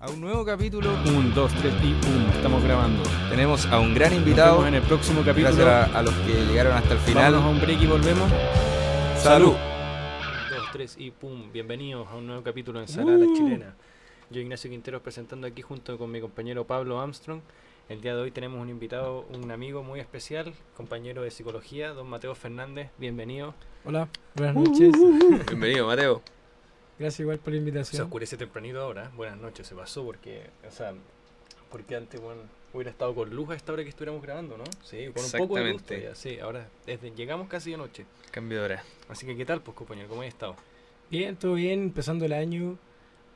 a un nuevo capítulo. Un, dos, tres y pum, estamos grabando. Tenemos a un gran Nos invitado. vemos en el próximo capítulo. Gracias a, a los que llegaron hasta el final. Vámonos a un break y volvemos. Salud. Un, dos, tres y pum. Bienvenidos a un nuevo capítulo de Ensalada La Chilena. Yo, Ignacio Quinteros, presentando aquí junto con mi compañero Pablo Armstrong. El día de hoy tenemos un invitado, un amigo muy especial, compañero de psicología, don Mateo Fernández. Bienvenido. Hola, buenas noches. Bienvenido, Mateo. Gracias igual por la Se invitación. oscurece tempranito ahora. Buenas noches, se pasó porque, o sea, porque antes, bueno, hubiera estado con luz a esta hora que estuviéramos grabando, ¿no? Sí, con un poco de luz todavía, Sí, ahora desde, llegamos casi de noche. Cambio de hora. Así que, ¿qué tal, pues, compañero? ¿Cómo has estado? Bien, todo bien, empezando el año,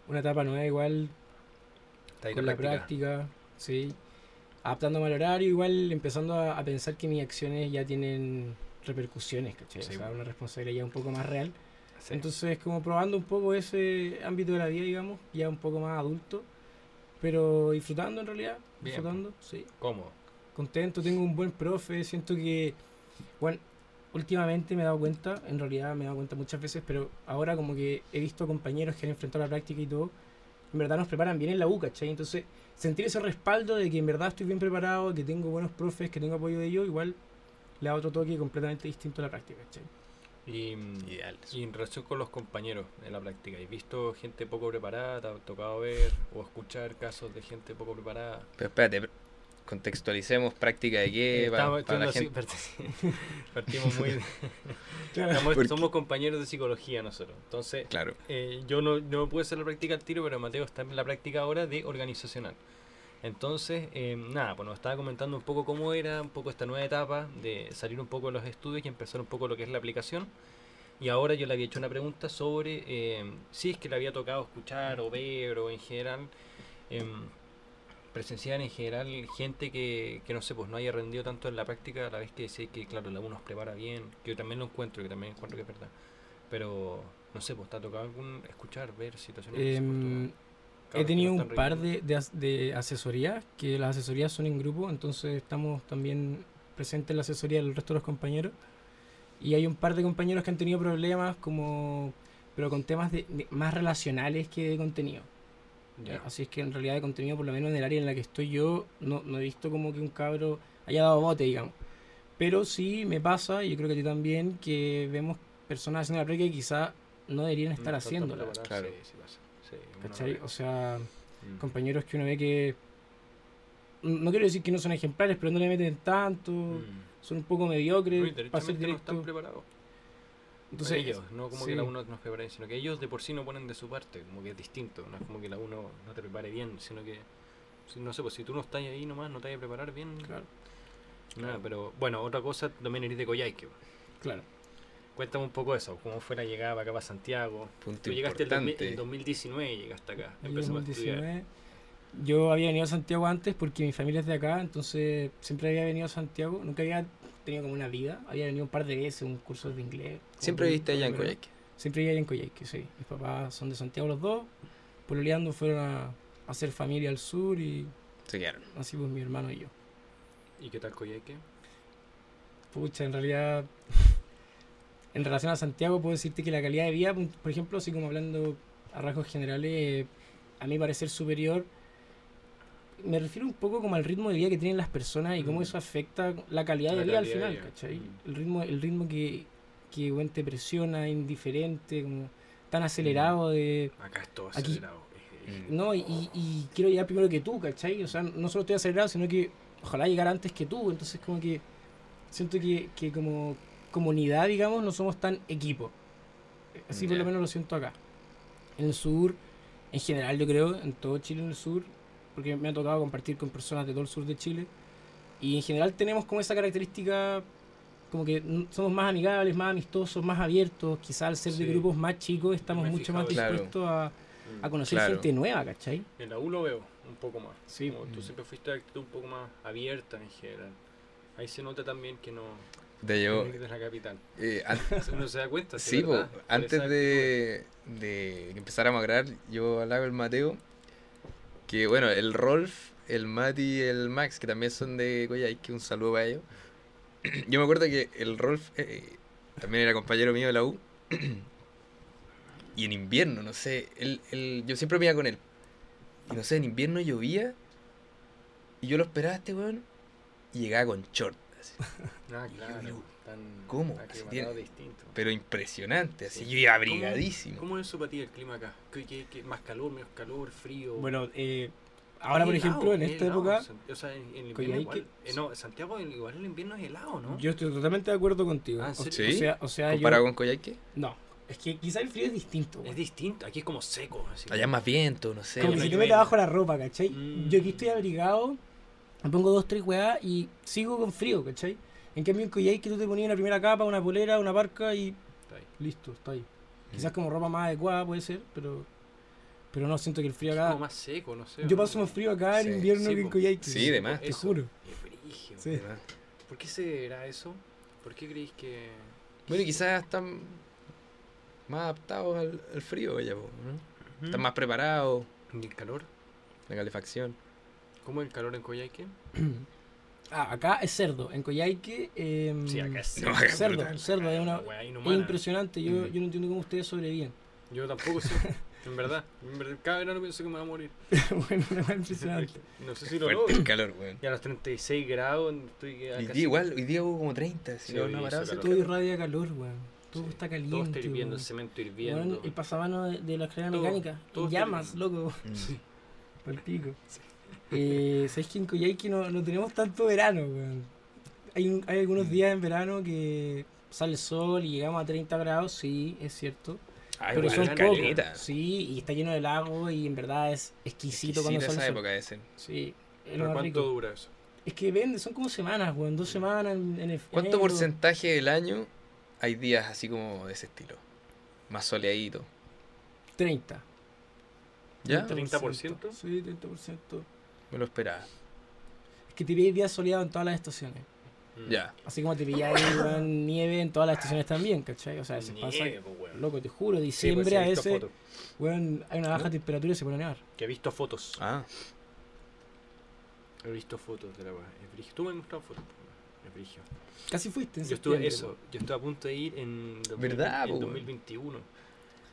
una etapa nueva igual, ¿Está ahí con la práctica, sí. Adaptándome al horario, igual empezando a, a pensar que mis acciones ya tienen repercusiones, ¿cachai? Sí. O sea, una responsabilidad ya un poco más real. Sí. Entonces, como probando un poco ese ámbito de la vida, digamos, ya un poco más adulto, pero disfrutando en realidad, Bien, disfrutando, sí. ¿Cómo? contento, tengo un buen profe, siento que, bueno, últimamente me he dado cuenta, en realidad me he dado cuenta muchas veces, pero ahora como que he visto compañeros que han enfrentado la práctica y todo, en verdad nos preparan bien en la U, ¿cachai? Entonces, sentir ese respaldo de que en verdad estoy bien preparado, que tengo buenos profes, que tengo apoyo de ellos, igual le da otro toque completamente distinto a la práctica, ¿cachai? Y, y en relación con los compañeros en la práctica, ¿has visto gente poco preparada? ¿Te ha tocado ver o escuchar casos de gente poco preparada? Pero espérate, contextualicemos práctica de qué. Eh, para, estamos- para la gente. partimos muy... estamos- somos compañeros de psicología nosotros. Entonces, Claro. eh, yo no, no pude hacer la práctica al tiro, pero Mateo está en la práctica ahora de organizacional. Entonces, eh, nada, pues nos estaba comentando un poco cómo era, un poco esta nueva etapa de salir un poco de los estudios y empezar un poco lo que es la aplicación. Y ahora yo le había hecho una pregunta sobre eh, si es que le había tocado escuchar o ver o en general, em, presenciar en general gente que, que no sé, pues no haya rendido tanto en la práctica a la vez que sé que, claro, la uno nos prepara bien, que yo también lo encuentro, que también encuentro que es verdad. Pero, no sé, pues te ha tocado algún escuchar, ver situaciones Em, desafortunadas? He tenido un par de, de, as- de asesorías, que las asesorías son en grupo, entonces estamos también presentes en la asesoría del resto de los compañeros. Y hay un par de compañeros que han tenido problemas, como pero con temas de, de- más relacionales que de contenido. Ya. Así es que en realidad de contenido, por lo menos en el área en la que estoy yo, no, no he visto como que un cabro haya dado bote, digamos. Pero sí me pasa, y yo creo que a ti también, que vemos personas haciendo la práctica que quizá no deberían estar No haciéndola. Claro. sí, sí pasa, sí, ¿Cachai? O sea, Mm. compañeros que uno ve que no quiero decir que no son ejemplares, pero no le meten tanto, Mm. son un poco No, mediocres para ser derechamente no están preparados. Entonces, ellos, no como que la uno nos prepare, sino que ellos de por sí no ponen de su parte, como que es distinto, no es como que la uno no te prepare bien, sino que, no sé, pues si tú no estás ahí nomás, no te vas a preparar bien, Claro, nada, pero bueno, otra cosa, también eres de Coyhaique, claro. Cuéntame un poco eso, cómo fue la llegada para acá, para Santiago, Punto tú llegaste el, 2000 importante. el 2019, llegaste acá, Yo empezamos a estudiar, 2019, yo había venido a Santiago antes porque mi familia es de acá, entonces siempre había venido a Santiago, nunca había tenido como una vida, había venido un par de veces, un curso de inglés. Siempre viviste allá en. Coyhaique. Siempre vivía allá en Coyhaique, sí. Mis papás son de Santiago los dos, pololeando fueron a, a hacer familia al sur y Se quedaron. así pues mi hermano y yo. ¿y qué tal Coyhaique? Pucha, en realidad, en relación a Santiago, puedo decirte que la calidad de vida, por ejemplo, así como hablando a rasgos generales, eh, a mi parecer superior, me refiero un poco como al ritmo de vida que tienen las personas y cómo Mm. eso afecta la calidad de La vida al calidad de final. ¿cachai? Mm. El ritmo, el ritmo que, que weón, te presiona, indiferente, como tan acelerado de... Acá es todo Aquí- acelerado. eh, eh, No, y, y- y quiero llegar primero que tú, ¿cachai? O sea, no solo estoy acelerado, sino que ojalá llegar antes que tú. Entonces, como que siento que, que como comunidad, digamos, no somos tan equipo. Así por lo menos lo siento acá. En el sur, en general, yo creo, en todo Chile, en el sur, porque me ha tocado compartir con personas de todo el sur de Chile. Y en general tenemos como esa característica, como que somos más amigables, más amistosos, más abiertos. Quizás al ser de grupos más chicos estamos Me mucho más fijado dispuestos a, a conocer Claro. gente nueva, ¿cachai? En la U lo veo un poco más. Sí. Como tú Mm. siempre fuiste actitud un poco más abierta en general. Ahí se nota también que no De yo, de la capital. eh, an- Uno se da cuenta. Sí, es po, antes de, de que empezáramos a grabar, yo hablaba con el Mateo, que bueno, el Rolf, el Mati y el Max, que también son de Coyhaique, un saludo para ellos. Yo me acuerdo que el Rolf eh, también era compañero mío de la U, y en invierno, no sé, él, él, yo siempre me iba con él. Y no sé, en invierno llovía. Y yo lo esperaba a este weón. Y llegaba con short. así. Ah, yo claro. Tan ¿cómo? Así tiene- distinto. Pero impresionante. Así Sí. yo iba abrigadísimo. ¿Cómo, cómo es eso para ti el clima acá? ¿Qué, qué- qué- más calor, menos calor, frío? Bueno, eh, ahora por helado, ejemplo, en es esta helado, época, O sea, en, en el invierno igual. eh, no, Santiago en- igual el invierno es helado, ¿no? yo estoy totalmente de acuerdo contigo. Ah, ¿en o, serio? ¿Sí? o sea, o sea yo, Comparado con Coyhaique. no, es que quizá el frío es distinto. Es distinto, aquí es como seco. Así Allá más viento, no sé. Como si te llueve. metes abajo la ropa, ¿cachai? Mm. Yo aquí estoy abrigado, me pongo dos, tres weas y sigo con frío, ¿cachai? En cambio en Coyhaique tú te ponías una primera capa, una polera, una parca y Está ahí. listo, está ahí. Quizás como ropa más adecuada puede ser, pero pero no, siento que el frío Es acá... como más seco, no sé. Yo paso más frío acá en invierno sí, que en po. Coyhaique. Sí, de más. Te Eso, juro. brígido. Sí. ¿verdad? ¿Por qué será eso? ¿Por qué creéis que.? Bueno, quizás están más adaptados al, al frío, ya, po, ¿no? Están más preparados. ¿Y el calor? La calefacción. ¿Cómo es el calor en Coyhaique? Ah, acá es cerdo. En Coyhaique... em, Sí, acá es No, acá es cerdo, cerdo, es una... Wea Es impresionante, yo, Mm. yo no entiendo cómo ustedes sobreviven. Yo tampoco sé. En verdad. En verdad, Cada verano pienso que me voy a morir. bueno, una cosa impresionante. No sé si lo logro. el calor, weón. Y a los 36 grados estoy que Hoy día igual, hoy día hubo como 30. Si Sí, no, no. Todo irradia calor, weón. Todo Sí. está Todo caliente. está hirviendo, el cemento hirviendo. el pasabano de, de la escalera Todo, mecánica. todo llamas, loco. Mm. Pal pico. Eh, ¿Sabes que en Coyhaique no, no tenemos tanto verano, weón? Hay, un- hay algunos Mm. días en verano que sale el sol y llegamos a 30 grados, sí, es cierto. Ay, pero weón, son una pocos. Sí, y está lleno de lagos y en verdad es exquisito cuando Exquisita sale esa el sol. época ser. Sí, es ¿Pero cuánto rico. dura eso? Es que vende, son como semanas, weón, dos semanas en, en el ¿Cuánto enero. porcentaje del año hay días así como de ese estilo? Más soleadito. 30. ¿Ya? 30%? Sí, 30%. Me lo esperaba. Es que te pilláis días soleados en todas las estaciones. Mm. Ya. Así como te pilláis nieve en todas las estaciones también, ¿cachai? O sea, se pasa. Weón. Loco, te juro, Sí, pues, diciembre sí, he a veces, weón, hay una baja temperatura y se pone a nevar. Que he visto fotos. Ah, He visto fotos de la weá. Tú me has mostrado fotos, brígido. Casi fuiste en Yo estuve, septiembre, eso, yo estuve a punto de ir en, 2000 ¿Verdad, en po, weón? 2021.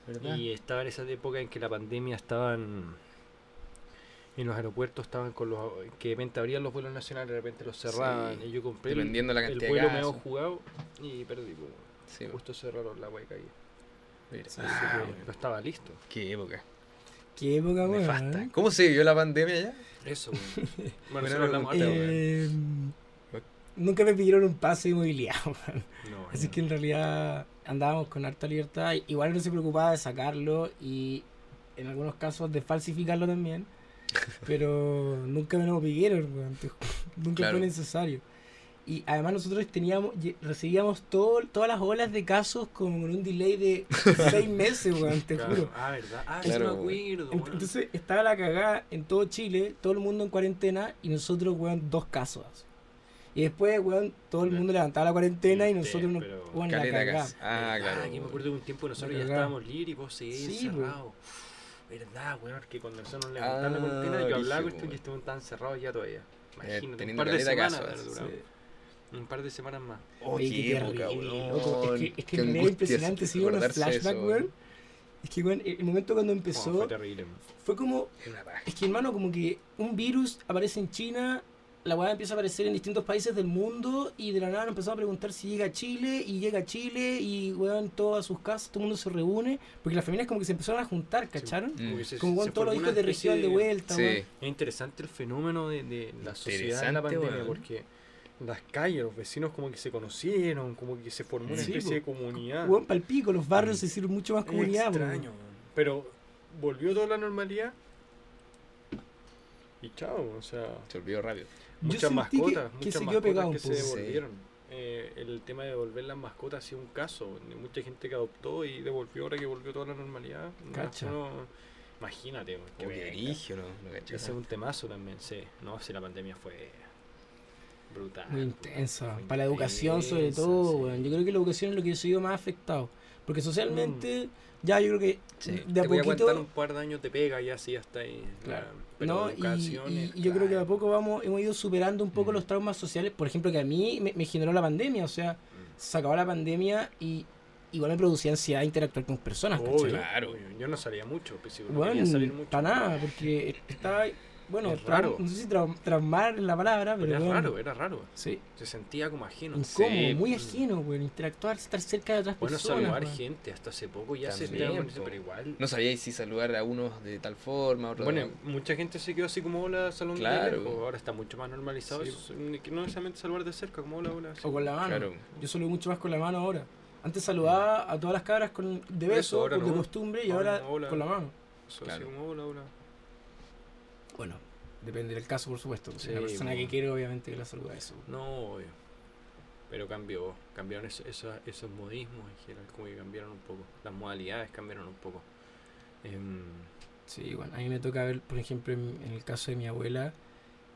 ¿verdad? Y estaba en esa época en que la pandemia estaban en los aeropuertos, estaban con los que de repente abrían los vuelos nacionales, de repente los cerraban. Sí, y yo compré el, Dependiendo la el cantidad vuelo de medio casos. jugado y perdí. po. Sí, po. Justo cerraron la hueca ahí. Mira. Así Ah, que no estaba listo. Qué época. Qué época. Nefasta. ¿eh? ¿Cómo se vivió la pandemia ya? Eso, bueno, Bueno, me hablamos. Eh, nunca me pidieron un pase de movilidad. No, Así que en realidad andábamos con harta libertad. Igual no se preocupaba de sacarlo y en algunos casos de falsificarlo también. Pero nunca me lo pidieron, weón. te ju- Nunca Claro. fue necesario. Y además nosotros teníamos, recibíamos todo, todas las olas de casos con un delay de seis meses, weón, te Claro. juro. Ah, ¿verdad? Ah, Claro, acuerdo. Entonces estaba la cagada en todo Chile, todo el mundo en cuarentena y nosotros, weón, dos casos. Y después, weón, todo el mundo levantaba la cuarentena y Sí, nosotros nos pero- weón, la cagada. Ah, claro. que me acuerdo de un tiempo que nosotros ya estábamos libres y vos seguís Sí, encerrado. Verdad, weón, que cuando nosotros nos levantamos la Ah, cuarentena, yo hablaba con esto y weón estaba encerrado ya todavía. Imagínate, un teniendo par de semanas casos. Sí. Un par de semanas más. Oh, Oye, qué qué época, terrible, weón. loco. Es que, es que Qué me impresionante, de flashbacks, eso, weón. Es que, weón, el momento cuando Oh, empezó fue terrible. weón. fue como, es que hermano, como que un virus aparece en China, la weá empieza a aparecer en distintos países del mundo y de la nada nos empezamos a preguntar si llega a Chile y llega a Chile y weón, todas sus casas, todo el mundo se reúne, porque las familias como que se empezaron a juntar, ¿cacharon? Mm. que se- Como se weón, todos los hijos de región de vuelta, Sí. Es interesante el fenómeno de, de la sociedad en la pandemia, weón. porque las calles, los vecinos como que se conocieron, como que se formó una Sí, especie de comunidad. Weón, palpico, los barrios Mm. se hicieron mucho más Es comunidad, weón. extraño, weón. Pero volvió toda la normalidad. Y chao, o sea, Se olvidó rápido. Muchas mascotas, que- que muchas mascotas que se devolvieron. Eh, el tema de devolver las mascotas ha sido un caso. mucha gente que adoptó y devolvió ahora que volvió toda la normalidad. No, Cacha. no- imagínate, que brillo, ¿no? Ese es un temazo también, sí. No, si la pandemia fue brutal. Muy intensa. Fue Para la educación, sobre todo, sí. weón. Yo creo que la educación es lo que se vio más afectado. Porque socialmente, ya yo creo que Sí. de a Te voy a poquito. un par de años de pega y así hasta ahí. Claro. la- pero ¿no? Y, y- y yo creo que de a poco vamos, hemos ido superando un poco Mm. los traumas sociales. Por ejemplo, que a mí me, me generó la pandemia. O sea, Mm. se acabó la pandemia y igual me producía ansiedad interactuar con personas, ¿cachai? Claro. Yo no salía mucho, pues, no Bueno, quería salir mucho. para nada, porque estaba, bueno, raro. no sé si trau- traumar la palabra, pero Pero era bueno, raro, era raro. sí, Se sentía como ajeno. incómodo, Sí, muy mm. ajeno, weón, interactuar, estar cerca de otras Bueno, personas. saludar weón. gente, hasta hace poco ya se estaba pero igual. No sabíais si saludar a unos de tal forma, a otros Bueno, de- mucha gente se quedó así como hola, salón Claro. de lejos. Ahora está mucho más normalizado. Sí. eso, que no necesariamente saludar de cerca, como hola, hola. así. O con la mano. Claro. Yo saludo mucho más con la mano ahora. Antes saludaba a todas las cabras con, de Eso, beso, ahora por de no. costumbre, y Ahora con la mano. Eso, Claro. así como hola, hola. Bueno, depende del caso, por supuesto. Si Sí, la persona que quiere, obviamente, que la saluda eso. No, obvio. Pero cambió, cambiaron eso- eso- esos modismos en general, como que cambiaron un poco. Las modalidades cambiaron un poco. Em, Sí, bueno, a mí me toca ver, por ejemplo, en, en el caso de mi abuela,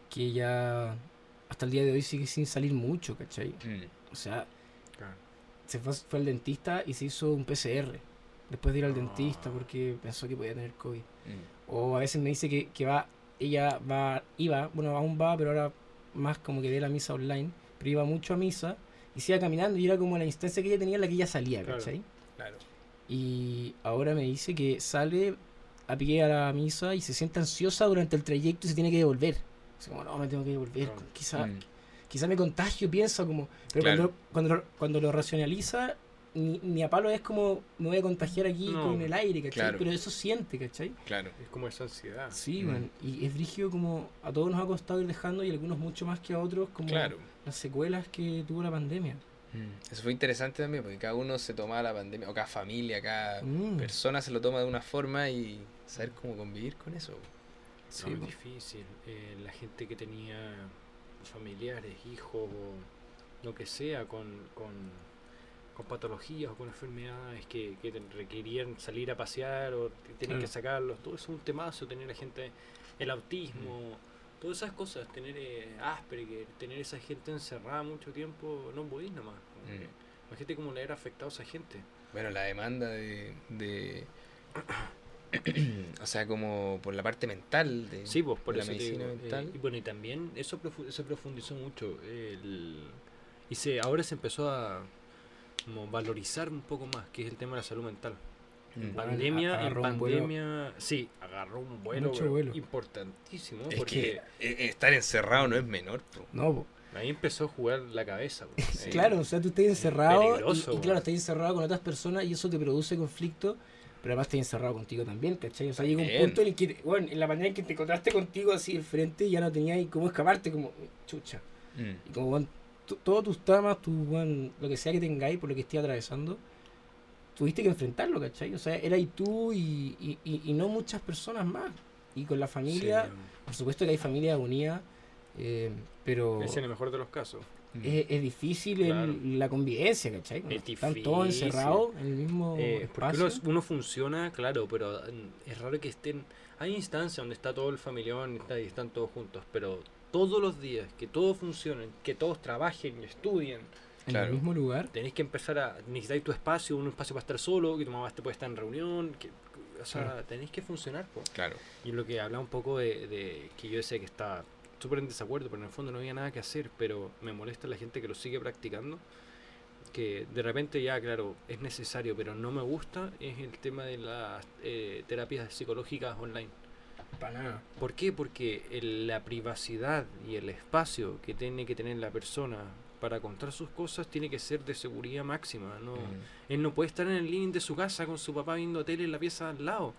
que ella hasta el día de hoy sigue sin salir mucho, ¿cachai? Mm, O sea, claro. se fue, fue al dentista y se hizo un PCR después de ir al Ah. dentista porque pensó que podía tener COVID. mm. O a veces me dice que, que va, ella va, iba, bueno, aún va, pero ahora más como que ve la misa online, pero iba mucho a misa y se iba caminando y era como la instancia que ella tenía en la que ella salía. ¿cachai? Claro. Y ahora me dice que sale a pie a la misa y se siente ansiosa durante el trayecto y se tiene que devolver. Así como, no, me tengo que devolver. Quizá, Mm, quizá me contagio, piensa como... Pero Claro. cuando, cuando, lo- cuando lo racionaliza, mi, mi apalo es como, me voy a contagiar aquí No. con el aire, ¿cachai? Claro. Pero eso siente, ¿cachai? Claro. Es como esa ansiedad. Sí, Mm. man. Y es brígido como a todos nos ha costado ir dejando y a algunos mucho más que a otros como Claro. las secuelas que tuvo la pandemia. Mm. Eso fue interesante también, porque cada uno se tomaba la pandemia, o cada familia, cada Mm. persona se lo toma de una forma y saber cómo convivir con eso. Sí, No, es difícil. Eh, la gente que tenía familiares, hijos o lo que sea con, con, con patologías o con enfermedades que, que requerían salir a pasear o tenían que Claro. sacarlos. Todo eso es un temazo, tener a gente, el autismo, todas esas cosas, tener eh, Asperger, tener esa gente encerrada mucho tiempo, no podís nomás. Mm. Imagínate cómo le era afectado a esa gente. Bueno, la demanda de, de o sea, como por la parte mental de Sí, pues por la medicina digo, eh, mental. y bueno, y también eso profu- se profundizó mucho. el- y se, ahora se empezó a como valorizar un poco más, que es el tema de la salud mental. Mm. En Bueno, pandemia, en agarró un vuelo- pandemia, sí, agarró un vuelo, Mucho vuelo. importantísimo, Es porque que eh, estar encerrado no es menor. po. No, ahí empezó a jugar la cabeza. Eh, Claro, o sea, tú estás encerrado y, claro, estás encerrado con otras personas y eso te produce conflicto, pero además estás encerrado contigo también, ¿cachai? O sea, llega un punto en el que, bueno, en la manera en que te encontraste contigo así de frente ya no tenías cómo escaparte, como, chucha. Mm. Y como, bueno, todos tus traumas, tu, bueno, lo que sea que tengáis por lo que estés atravesando, tuviste que enfrentarlo, ¿cachai? O sea, eras tú y, y, y- y no muchas personas más. Y con la familia, sí, por supuesto que hay familias unidas, eh, pero es el mejor de los casos. Mm. es, es difícil el- Claro. la convivencia, ¿cachai? Cuando Es Están todos difícil. encerrados en el mismo Eh, porque espacio. uno, uno funciona, claro, pero mm, es raro que estén. Hay instancias donde está todo el familión y están todos juntos, pero todos los días que todos funcionen, que todos trabajen y estudien, en claro. el mismo lugar. tenéis que empezar a necesitar tu espacio, un espacio para estar solo, que tu mamá te puede estar en reunión, que, o sea, Claro. tenéis que funcionar. po. Claro. Y lo que hablaba un poco de, de que yo decía que estaba súper en desacuerdo, pero en el fondo no había nada que hacer, pero me molesta la gente que lo sigue practicando, que de repente ya, claro, es necesario, pero no me gusta, es el tema de las eh, terapias psicológicas online. Para nada. ¿Por qué? Porque el- la privacidad y el espacio que tiene que tener la persona para contar sus cosas tiene que ser de seguridad máxima. No, Mm. él no puede estar en el living de su casa con su papá viendo tele en la pieza al lado.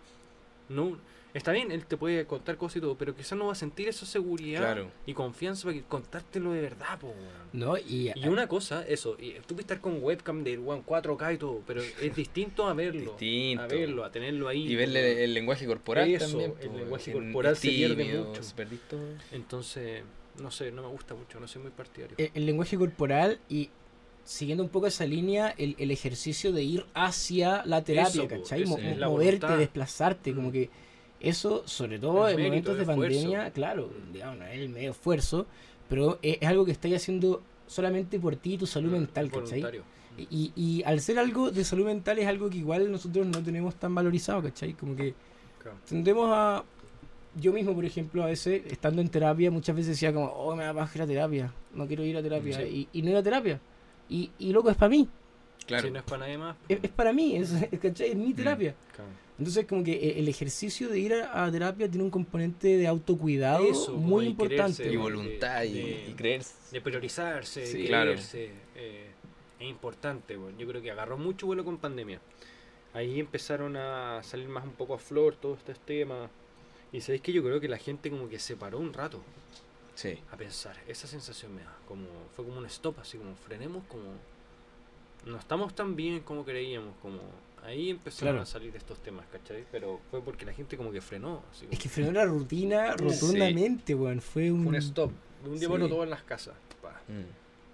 No, está bien, él te puede contar cosas y todo, pero quizás no va a sentir esa seguridad Claro. y confianza para que- contártelo de verdad, po. No, y, Y una cosa, eso, y tú puedes estar con webcam de weón, 4K y todo, pero es distinto a verlo. Distinto. A verlo, a tenerlo ahí. Y verle el lenguaje corporal Eso, también. el po, lenguaje en- corporal se pierde tímido, mucho. se perdís todo. Entonces, no sé, no me gusta mucho, no soy muy partidario. el, el lenguaje corporal y siguiendo un poco esa línea, el, el ejercicio de ir hacia la terapia, Eso, ¿cachai? Mo- moverte, voluntad. desplazarte, como Mm. que eso, sobre todo El en momentos de esfuerzo. pandemia, claro, digamos, no es el medio esfuerzo, pero es, es algo que estáis haciendo solamente por ti y tu salud Mm, mental, ¿cachai? Y, y al ser algo de salud mental es algo que igual nosotros no tenemos tan valorizado, ¿cachai? Como que Claro. tendemos a... Yo mismo, por ejemplo, a veces, estando en terapia, muchas veces decía como, oh, me da baja la terapia, no quiero ir a terapia, Sí. y, y no ir a terapia. Y, y loco, es para mí. Claro. Si no es para nadie más. Es, es para mí, es, es, ¿cachai? es mi Mm. terapia. claro. Entonces, como que eh, el ejercicio de ir a, a terapia tiene un componente de autocuidado Eso, muy de importante. Y de- voluntad y, de- y creerse. de priorizarse, Sí, de claro. quererse, eh, es importante. bueno. Yo creo que agarró mucho vuelo con pandemia. Ahí empezaron a salir más un poco a flor todos estos temas. Y sabéis que yo creo que la gente como que se paró un rato Sí. a pensar. Esa sensación me da. Como, fue como un stop, así como frenemos, como no estamos tan bien como creíamos. como Ahí empezaron Claro. a salir estos temas, ¿cachai? Pero fue porque la gente como que frenó. Así Es como- que frenó la rutina Sí. rotundamente, weón. Fue un. fue un stop. Un día Sí. bueno todo en las casas. pa. Mm.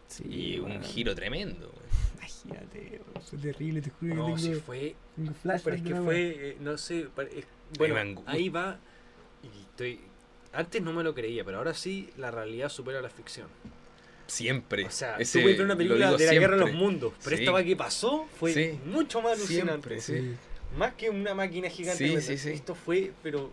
Sí, Y un weón. giro tremendo. güey. Imagínate, weón, fue terrible, te juro No, que sí tengo, fue tengo flashbacks Pero es que fue, eh, no sé, es- bueno, ahí va y estoy... Antes no me lo creía, pero ahora sí la realidad supera la ficción. Siempre. O sea, Ese tú puedes ver una película de la guerra de los mundos, pero Sí. esta va que pasó fue Sí. mucho más alucinante. Siempre, sí. Más que una máquina gigante. Sí, weón. sí, sí. Esto fue, pero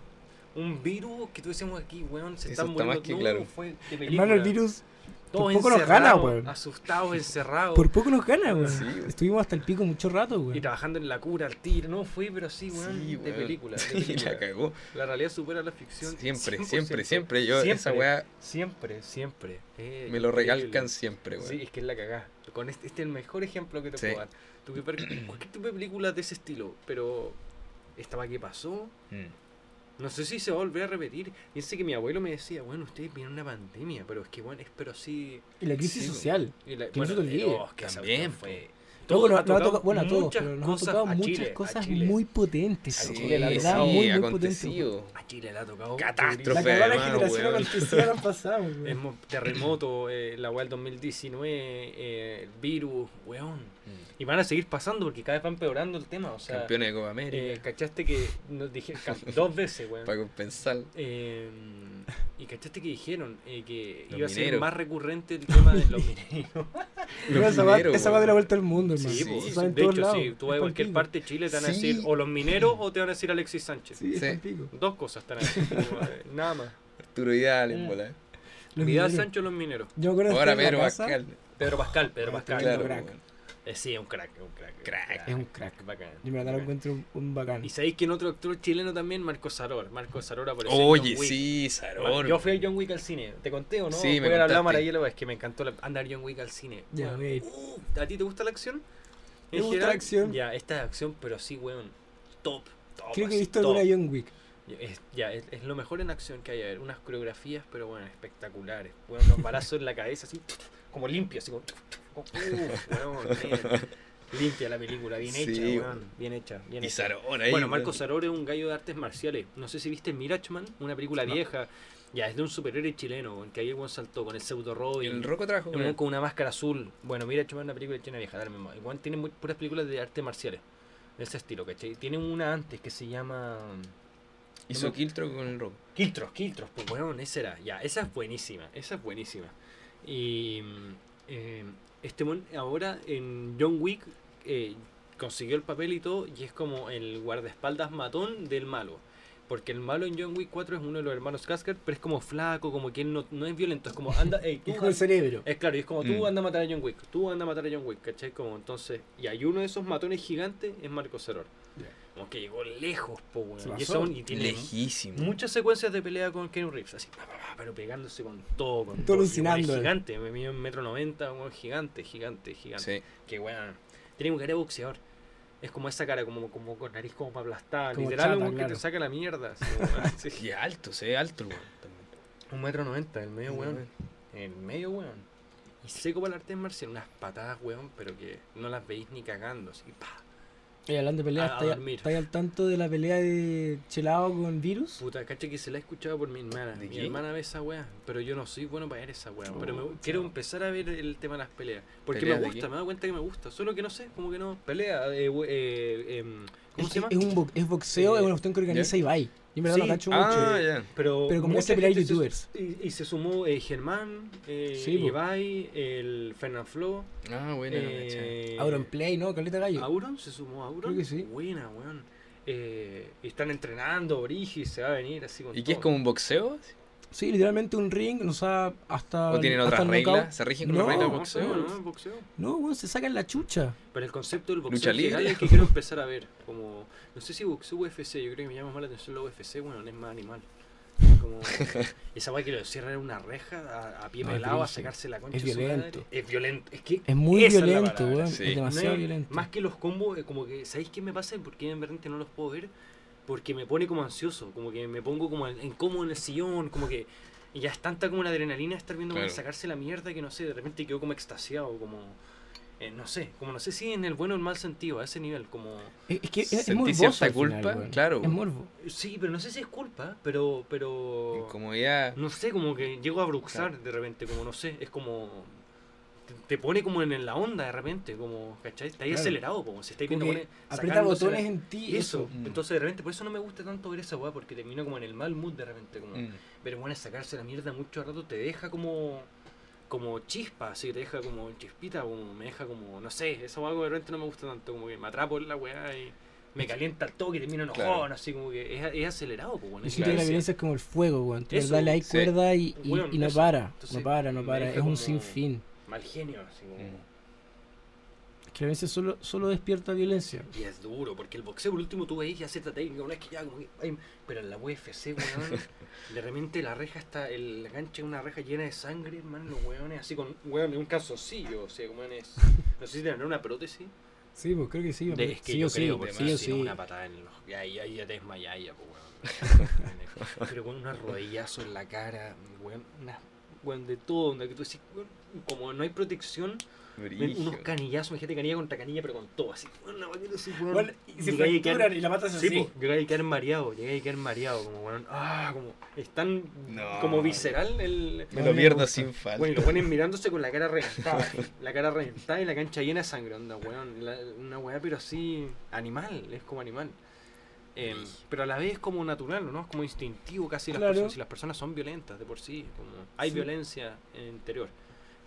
un virus que tú decíamos aquí, weón, se Eso están está más muriendo. que no, claro. fue de película. Hermano, el virus Todos por poco nos gana, weón. Asustados, encerrados. por poco nos gana, weón. Sí. Estuvimos hasta el pico mucho rato, Y weón. trabajando en la cura, al tiro. No fue, pero sí, weón, Sí, de película. de Sí, película. la cagó. La realidad supera la ficción. Siempre, 100%. siempre, siempre. Yo, esa Siempre. weá Siempre, siempre. Eh, me lo increíble. recalcan siempre, weón. Sí, es que es la cagá. Con este, este es el mejor ejemplo que te Sí. puedo dar. Ver cualquier tipo de película de ese estilo, pero esta va que pasó, Mm. No sé si se va a volver a repetir. Piense que mi abuelo me decía, bueno, ustedes vienen una pandemia, pero es que bueno, es pero sí. Y la crisis Sí, social. Y la- Que no se te olvide. oh, que También, fue. Todo, todo nos, ha tocado tocado, bueno, a todos, pero nos cosas ha tocado muchas Chile, cosas Chile. muy potentes. A. Chile, la sí, verdad, muy, muy potentes. acontecido. A Chile le ha tocado. Catástrofe. La además, generación nos pasamos, weón. Terremoto, eh, la weá del 2019, eh, el virus, weón. Mm. Y van a seguir pasando porque cada vez va empeorando el tema. O sea, Campeones de Copa eh, América. ¿cachaste que nos dije dos veces, weón? para compensar. Eh, y cachaste que dijeron eh, que Los iba a ser mineros. más recurrente el tema de los mineros. Los esa va, de la vuelta al mundo, hermano. Sí, Sí, sí, en de hecho, si tú vas a cualquier parte de Chile, te van a Sí. decir o los mineros o te van a decir Alexis Sánchez. Sí, Sí. Dos cosas están ahí. eh, nada más. Arturo Vidal en bola. Los Vidal mineros. Sancho, los mineros. Yo de Ahora Pedro. Pascal. Pedro Pascal, Pedro Pascal. Claro. Eh, sí, es un crack, es un crack. Crack. Es un crack. Bacán. Yo me lo encuentro un, un bacán. Y sabéis que en otro actor chileno también, Marco Saror. Marco Saror apareció en Oye, John Wick. sí, Saror. Yo fui a John Wick al cine. ¿Te conté o no? Sí, me Voy a hablar contaste. maravilloso, es que me encantó la- andar John Wick al cine. Ya, uh, ¿A ti te gusta la acción? Me gusta la acción. Ya, esta es acción, pero sí, weón. Top, top. Creo que he visto alguna John Wick. Es, ya, es, es lo mejor en acción que hay a ver. Unas coreografías, pero bueno, espectaculares. Weón, los balazos en la cabeza, así, como limpios, así como. uf, weón. Limpia la película, bien Sí, hecha, weón. weón. Bien hecha, bien Y hecha. Saror ahí. Bueno. Marco Saror es un gallo de artes marciales. No sé si viste Mirachman, una película No. vieja. Ya, es de un superhéroe chileno, weón, que ahí el saltó con el pseudo Robin. El Rocco trabajo un con una máscara azul. Bueno, Mirachman es una película china vieja, dale mismo. Igual tiene muy, puras películas de artes marciales. De ese estilo, ¿cachai? Tiene una antes que se llama. Hizo Kiltro con el Rocco. Kiltros, Kiltros, pues weón, esa era. Ya, esa es buenísima, esa es buenísima. Y eh, este mon ahora en John Wick eh, consiguió el papel y todo, y es como el guardaespaldas matón del malo. Porque el malo en John Wick 4 es uno de los hermanos Kasker, pero es como flaco, como que él no, no es violento, es como anda, ey, tú Es como el cerebro. es claro, y es como tú Mm. anda a matar a John Wick, tú anda a matar a John Wick, ¿cachai? Como entonces, y hay uno de esos matones gigantes, es Marco Ceror. Como que llegó lejos, po, weón. Y, pasó. eso, y tiene Lejísimo. muchas secuencias de pelea con Keanu Reeves, así, pa, pa, pa, pero pegándose con todo, con Todo todo. Weón, eh. gigante, me midió un metro noventa, un gigante, gigante, gigante. Sí. Que weón, tiene un cara de boxeador. Es como esa cara, como, como con nariz como para aplastar. Como Literal, chata, un que te saca la mierda. así, weón, así. Y alto, se ve alto weón también. Un metro noventa, el medio weón. El medio weón. Y seco para el arte marcial, unas patadas weón, pero que no las veis ni cagando, así pa. Y hablando de peleas, A- a ¿estáis al tanto de la pelea de Chelao con Virus? Puta, cacha que se la he escuchado por mi hermana. ¿De Mi qué? hermana ve esa weá, pero yo no soy bueno para ver esa weá. pero me, Oh, quiero empezar a ver el tema de las peleas. Porque ¿Peleas me gusta, me he dado cuenta que me gusta. Solo que no sé, como que no. Pelea, eh, eh, em, ¿cómo es, se llama? es un bo- es boxeo, Eh, es una cuestión que organiza Ibai. Yo en verdad Sí. no cacho Ah, mucho. ya. Pero, Pero como hace pelear se- youtubers. y, y se sumó eh, Germán, eh, Sí. Ibai, el Fernand Flo. Ah, bueno, eh, Auron Play, ¿no? Caleta Gallo. ¿Auron? ¿Se sumó Auron? Creo que sí. Buena, weón. Eh, y están entrenando, Brigi se va a venir así con ¿Y qué es como un boxeo? Sí, literalmente un ring, o sea, hasta. ¿O tienen otras reglas? ¿Se rigen con No, las reglas de No, boxeo? no, no, boxeo. No, weón, se sacan la chucha. Pero el concepto del Lucha boxeo en libre. es que quiero empezar a ver. Como, no sé si boxeo UFC, yo creo que me llama más la atención la UFC, bueno, no es más animal. Como esa weá que lo cierran en una reja a, a pie No, es pelado a sacarse la concha Es violento. Es violento. Es que Es muy es violento, weón. sí. Es no demasiado es- violento. Más que los combos, como que, ¿sabéis qué me pasa? Porque de repente no los puedo ver. Porque me pone como ansioso, como que me pongo como en- incómodo en el sillón, como que y ya es tanta como la adrenalina estar viendo Claro. sacarse la mierda que no sé, de repente quedo como extasiado, como eh, no sé, como no sé si en el bueno o el mal sentido, a ese nivel, como Es, que es, es morboso final, culpa, claro. Es morbo. sí, pero no sé si es culpa, pero pero Como ya. no sé, como que llego a bruxar de repente, como no sé, es como. Te, pone como en, la onda de repente, como, ¿cachai? Está ahí Claro. acelerado, como si estáis viendo. que pone- aprieta botones en ti, Eso, eso. Mm. entonces de repente, por eso no me gusta tanto ver esa weá, porque termino como en el mal mood de repente, como. Mm. Pero bueno, sacarse la mierda mucho rato te deja como. Como chispa, así te deja como chispita, como me deja como, no sé, eso algo de repente no me gusta tanto, como que me atrapo en la weá y me calienta el toque y termino enojón, Claro. así como que es, es acelerado, pues bueno, que la violencia. es como el fuego, weón. Tú, le cuerda y, y, y no eso. para. Entonces, no para, no para. Es un como- sinfín. Mal genio, así como. Mm. Es que la violencia solo, solo despierta violencia. Y es duro, porque el boxeo por último tú veis ya cierta técnica, una vez que ya como que, ay, pero en la UFC, weón, de repente la reja está, el, la cancha es una reja llena de sangre, hermano, los weones, así con, weón, un calzoncillo, o sea, como es, no sé si tendrán una prótesis, Sí, pues creo que sí. de, es que sí yo o sí, creo, porque sí una patada en el ojo, ya, ya, ya te desmayas ya, pues, weón, pero con un rodillazo en la cara, weón, una, weón, de todo, donde que tú decís, weón, como no hay protección, ven unos canillazos, imagínate canilla contra canilla, pero con todo, así, vaquita así, weón, Bueno, y se quedar- y la matas Sí, así. po, llegáis a quedar mareado, llegáis a quedar mareado, como weón, ah, como, es tan No. como visceral el... Me lo pierdo sin falta. Bueno, y lo ponen mirándose con la cara reventada, la cara reventada y la cancha llena de sangre, onda, weón, la- una weá pero así, animal, es como animal. Eh, pero a la vez es como natural, ¿no? Es como instintivo casi las personas, si las personas son violentas de por sí, como hay Sí. violencia interior.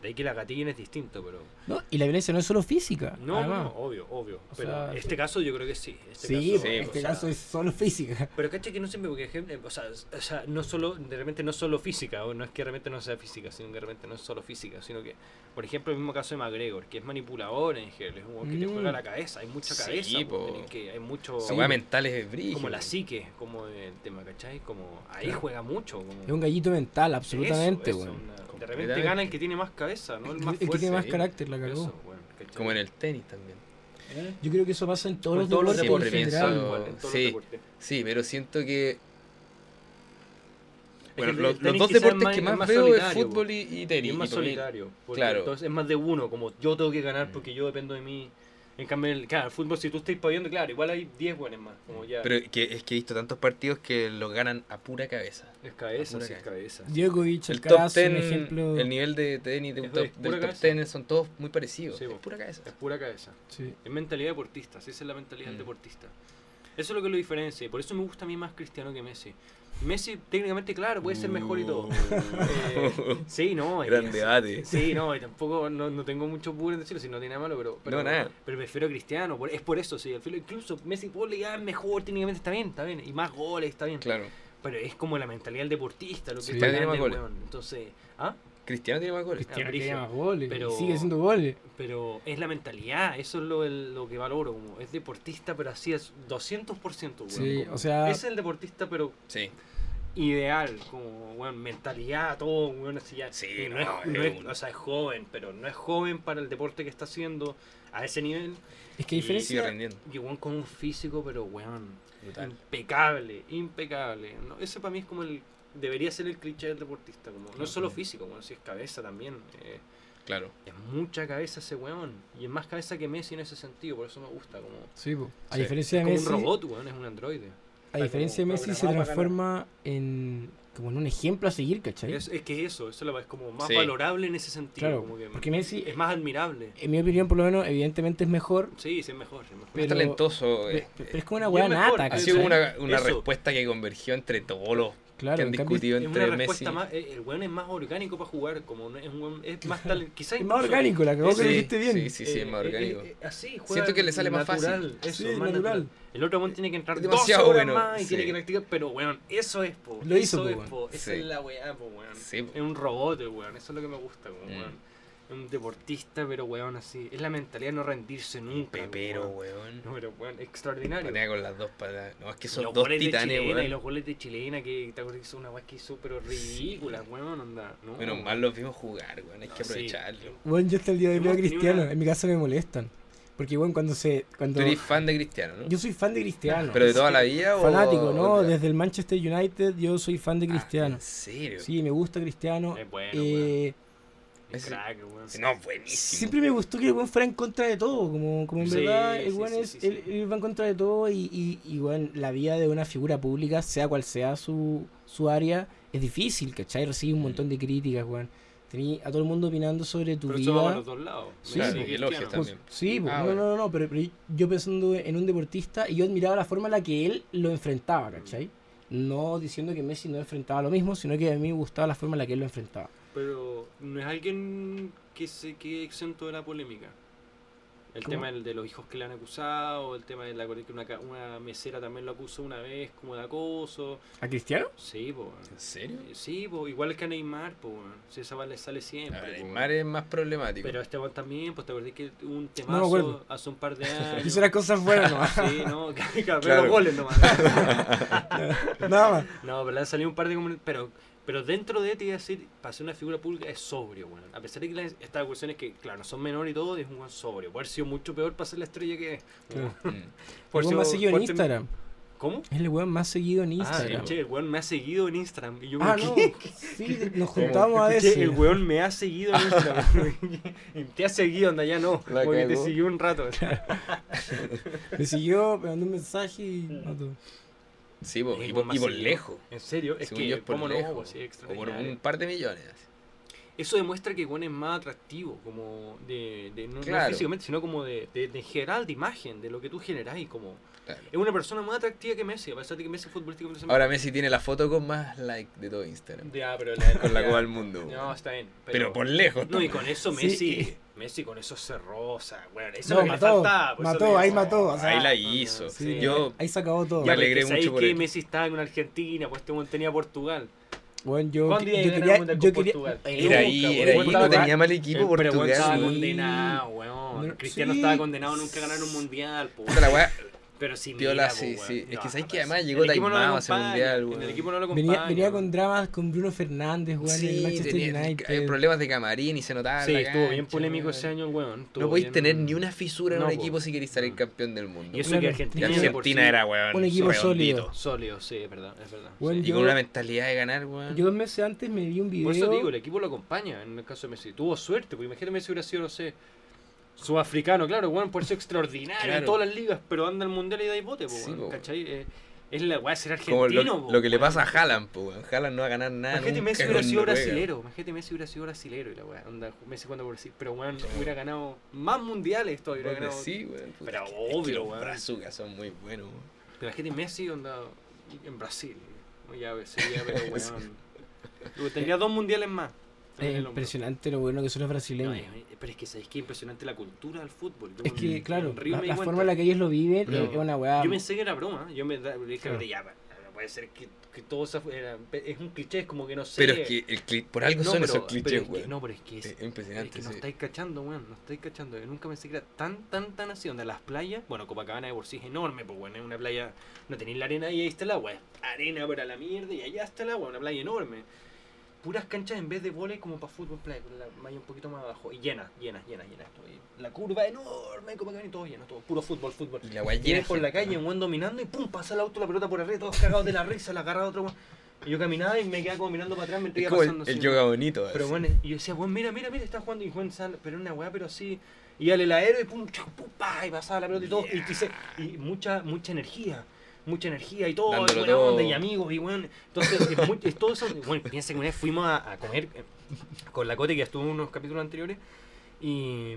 De ahí que la gatillen es distinto, pero... No, y la violencia no es solo física. No, no, además. no, obvio, obvio. O pero sea, este caso yo creo que sí. Este Sí, caso, sí, este sea, caso es solo física. Pero caché que no siempre, porque ejemplo, o sea, o sea, no solo, de repente no solo física, o no es que de repente no sea física, sino que de repente no es solo física, sino que, por ejemplo, el mismo caso de McGregor, que es manipulador en general, es un weón que te Mm. juega la cabeza, hay mucha Sí, cabeza, po, po. que, hay mucho, Esa weá mental es brígida. como la psique, como el tema, ¿cachai? Como ahí Claro. juega mucho, como Es un gallito mental, absolutamente, eso, una- de repente gana el que tiene más cabeza, no el más El que fuerte. tiene más carácter, la cagó. Eso, weón, ¿cachai? Como en el tenis también. Yo creo que eso pasa en todos Con los todos los deportes deportes, en pienso- general. igual, en todos los sí. deportes. Sí, pero siento que. Es Bueno, que el lo- los tenis dos quizás es deportes más- que es más, más veo es solitario, fútbol y, y Y tenis. es más y para mí- solitario. porque claro. Entonces es más de uno, como yo tengo que ganar Mm. porque yo dependo de mí. En cambio, el, claro, el fútbol, si tú estás payando, claro, igual hay 10 buenos más. Como ya. Pero que, es que he visto tantos partidos que los ganan a pura cabeza. es cabeza, pura sí, es cabeza. Djokovic, El Alcaraz, top un 10, ejemplo. el nivel de tenis de top, del top. 10 son todos muy parecidos. Sí, es pura cabeza. Es pura cabeza. Sí. Es mentalidad deportista, sí, esa es la mentalidad del Mm. deportista. Eso es lo que lo diferencia y por eso me gusta a mí más Cristiano que Messi. Messi, técnicamente, claro, puede ser mejor y todo. Eh, sí, no. Gran es- debate. Sí, no, y tampoco no, no tengo mucho pudor en decirlo, si no tiene nada malo, pero, pero, No, nada. pero prefiero a Cristiano, por- es por eso, sí. al final, incluso Messi puede ya es mejor, técnicamente está bien, está bien, y más goles, está bien. Claro. Pero es como la mentalidad del deportista, lo que Sí. está Tiene grande. Entonces, ¿ah? Cristiano tiene más goles. Cristiano que más goles. Pero- sigue haciendo goles. Pero es la mentalidad, eso es lo, el- lo que valoro, como es deportista, pero así es 200%, weón. Sí, como- o sea- Es el deportista, pero Sí. ideal, como, weón, mentalidad, todo, weón, así ya. Sí, no, no, es, no es- un- o sea, es joven, pero no es joven para el deporte que está haciendo a ese nivel. Es que diferencia. rendiendo. Y weón con un físico, pero weón, Brutal. impecable, impecable. No, ese para mí es como el, debería ser el cliché del deportista, como, no es solo físico, bueno, si es cabeza también. eh, Claro. es mucha cabeza ese weón. Y es más cabeza que Messi en ese sentido, por eso me gusta. Como, Sí, po. A Sí. diferencia es de como Messi. un robot, weón, es un androide. A diferencia de Messi se transforma en como en un ejemplo a seguir, ¿cachai? Es, es que eso, eso es como más Sí. valorable en ese sentido. claro, como que porque Messi, es más admirable. en mi opinión por lo menos, evidentemente es mejor, Sí, sí, es mejor. Es mejor. Pero- es talentoso. eh. pe- pero es como una es mejor, nata, ha sido una, una respuesta que convergió entre todos los Claro, que han en discutido Es entre una Messi. más. eh, El weón es más orgánico para jugar. Como no- es, un weón- es más tal. Quizás es más orgánico, la que Sí, lo dijiste bien. Sí, sí, sí, es más Eh, orgánico. eh, eh, así, juega Siento que le sale más fácil. Eso, Sí, más natural. natural. El otro weón tiene que entrar Es 12 demasiado horas bueno, más y sí. tiene que practicar. Pero weón, eso es, po. Lo hizo, eso po, es, po. Esa Sí. es la weá, po, weón. Sí, po. Es un robot, weón. Eso es lo que me gusta, Mm. weón. Es un deportista, pero weón, así. Es la mentalidad de no rendirse nunca. Pepero, weón. weón. No, pero weón, extraordinario. Ponía con las dos patas. No, es que Y son los dos titanes, chilena y weón. los goles de chilena que te acuerdas que hizo una weá que hizo pero ridícula, weón, onda. No, Menos weón. mal los vimos jugar, weón. Hay No, que sí. aprovecharlo. Bueno, yo hasta el día de hoy veo a Cristiano. una- En mi casa me molestan. Porque, bueno, cuando se. Cuando... Tú eres fan de Cristiano, ¿no? Yo soy fan de Cristiano. ¿Pero de toda la vida o...? Fanático, ¿no? o- Desde el Manchester United yo soy fan de Ah, Cristiano. ¿En serio? Sí, me gusta Cristiano. Es bueno, Eh, Es Ese- crack, weón. No, buenísimo. siempre me gustó que el buen fuera en contra de todo. Como, como en Sí, verdad, el sí, buen sí, es. sí, sí. Él, él va en contra de todo y, y, y, bueno, la vida de una figura pública, sea cual sea su, su área, es difícil, ¿cachai? Recibe un montón de críticas, weón. Tení a todo el mundo opinando sobre tu Pero vida. eso va para los dos lados. Sí, Claro, elogios Pues, también. sí, pues, Ah, no, bueno. no, no, no, pero, pero yo pensando en un deportista y yo admiraba la forma en la que él lo enfrentaba, ¿cachai? No diciendo que Messi no enfrentaba lo mismo, sino que a mí me gustaba la forma en la que él lo enfrentaba. Pero no es alguien que se quede exento de la polémica. El ¿Cómo? tema del- de los hijos que le han acusado, el tema de la que una, ca- una mesera también lo acusó una vez como de acoso. ¿A Cristiano? Sí, po. ¿En serio? Sí, po, igual que a Neymar, po. Sí, esa va le sale siempre. A ver, po, Neymar es más problemático. Pero este también, pues te acordás que hubo un me temazo acuerdo. hace un par de años. Hizo las cosas buenas nomás. Sí, no, que, que Claro. los goles nomás. Nada más. No, pero le han salido un par de pero pero dentro de te iba a decir, para ser una figura pública es sobrio, weón. A pesar de que estas cuestiones que, claro, son menores y todo, es un buen sobrio. Puede haber sido mucho peor para ser la estrella que es. Claro. Mm. Más seguido en Instagram. ¿Cómo? Es el weón más seguido en Ah, Instagram. escuché, el weón me ha seguido en Instagram. Y yo Ah, no. Sí, nos juntamos a veces. el weón me ha seguido en Instagram. te ha seguido, anda ya no. La Porque te siguió un rato. Me siguió, me mandó un mensaje y mató. Sí, po, y, por, y por lejos. En serio, es Según que, es por ¿cómo no? lejos. Pues sí, o por un par de millones. Eso demuestra que Juan es más atractivo, como de, de no, no Claro. físicamente, sino como de, de, de en general, de imagen, de lo que tú generás y como... Claro. Es una persona más atractiva que Messi, a pesar de que Messi futbolísticamente se Ahora Messi tiene la foto con más like de todo Instagram. Ya, pero la, Con la. Copa del Mundo. No, está bien. pero, por lejos. No, y con eso Sí. Messi, con eso se rosa, bueno, eso No, es lo que mató, le faltaba. pues, mató, ahí mató, o sea, Ahí la hizo. sí. Yo Ahí se acabó todo. Me alegré mucho por que él. Messi estaba en Argentina, pues este tenía Portugal. Bueno, yo, ¿Cuándo iba a yo quería, yo quería, Portugal? era Nunca, ahí, era ahí. No tenía mal equipo el- pero estaba Portugal. Sí. condenado, weón. No, Cristiano sí. estaba condenado nunca a ganar un mundial, po, Puta la weá. Pero sí, Piola, mira, sí, po, sí. weón. Es que No, sabes que además llegó no taimado a ese acompaña, mundial, En el equipo no lo venía, acompaña. venía weón. con dramas con Bruno Fernández, weón, en el Sí, Manchester tenía United. hay problemas de camarín y se notaba. Sí, estuvo bien cancha, polémico weón. ese año el weón. No podéis bien- tener ni una fisura en No, un po. equipo si queréis salir Mm. campeón del mundo. Y eso Claro, que Argentina, Argentina sí- era, weón. un equipo sólido. Sólido, sí, es verdad, es verdad. Bueno, sí. Y con una mentalidad de ganar, weón. Yo dos meses antes me vi un video. Por eso te digo, el equipo lo acompaña en el caso de Messi. Tuvo suerte, porque imagínate Messi hubiera sido, no sé, sudafricano, claro, weón, por ser extraordinario en Claro. todas las ligas, pero anda al mundial y da y bote, po, Sí, po. ¿cachai? Eh, es la weá de ser argentino, lo, po, lo que le pasa a Haaland, pues, weón. Haaland no va a ganar nada. Imagínate Messi hubiera sido brasilero, imagínate Messi hubiera sido brasilero y la weá, onda, Messi cuando por Brasil, pero weón, hubiera ganado más mundiales todavía, hubiera ganado. Sí, weón. puta, Pero es que- es que obvio, los weón. brazucas son muy buenos, weón. Pero imagínate Messi, onda, en Brasil, ya sería, pero weón. Tendría dos mundiales más. Es impresionante lo bueno que son los No, brasileños. es- pero es que sabéis que impresionante la cultura del fútbol. Yo Es en- que, claro, la, la forma en la que ellos lo viven Pero es una weá. Yo pensé que era broma. Yo me dije, Claro. ya, puede ser que, que todo eso fuera- Es un cliché, es como que no sé. Pero es que el cli- por algo No, son pero- esos clichés, es que- weón. No, pero es que es, Es es impresionante, no estáis cachando, weón. No estáis cachando. Yo nunca pensé que era tan, tan, tan así. Donde las playas, bueno, Copacabana de por sí es enorme, pues, bueno, es una playa. No tenéis la arena y ahí está el agua. Arena para la mierda y allá está el agua, una playa enorme. Puras canchas en vez de volei como para fútbol playa, con la malla un poquito más abajo. Y llena, llena, llena, llena. Todo ahí. La curva enorme, Copacabana y todo lleno, todo. Puro fútbol, fútbol. Y la llena por la calle, un buen dominando y pum, pasa el auto, la pelota por arriba, todos cagados de la risa, la agarra otro weón. Y yo caminaba y me quedaba como mirando para atrás, me Es iba como el, pasando el así, yoga bonito. Pero así. bueno, y yo decía, bueno, mira, mira, mira, está jugando y Juan sale, pero una weá, pero así. Y al heladero y pum, chu, pum, pa, y pasaba la pelota y todo. Y, dice- y mucha, mucha energía. Mucha energía y todo, y Dándolo buena todo. onda, y amigos, y bueno. Entonces, es, muy- es todo eso. Bueno, piensa que una vez fuimos a, a comer eh, con la Cote, que estuvo en unos capítulos anteriores, y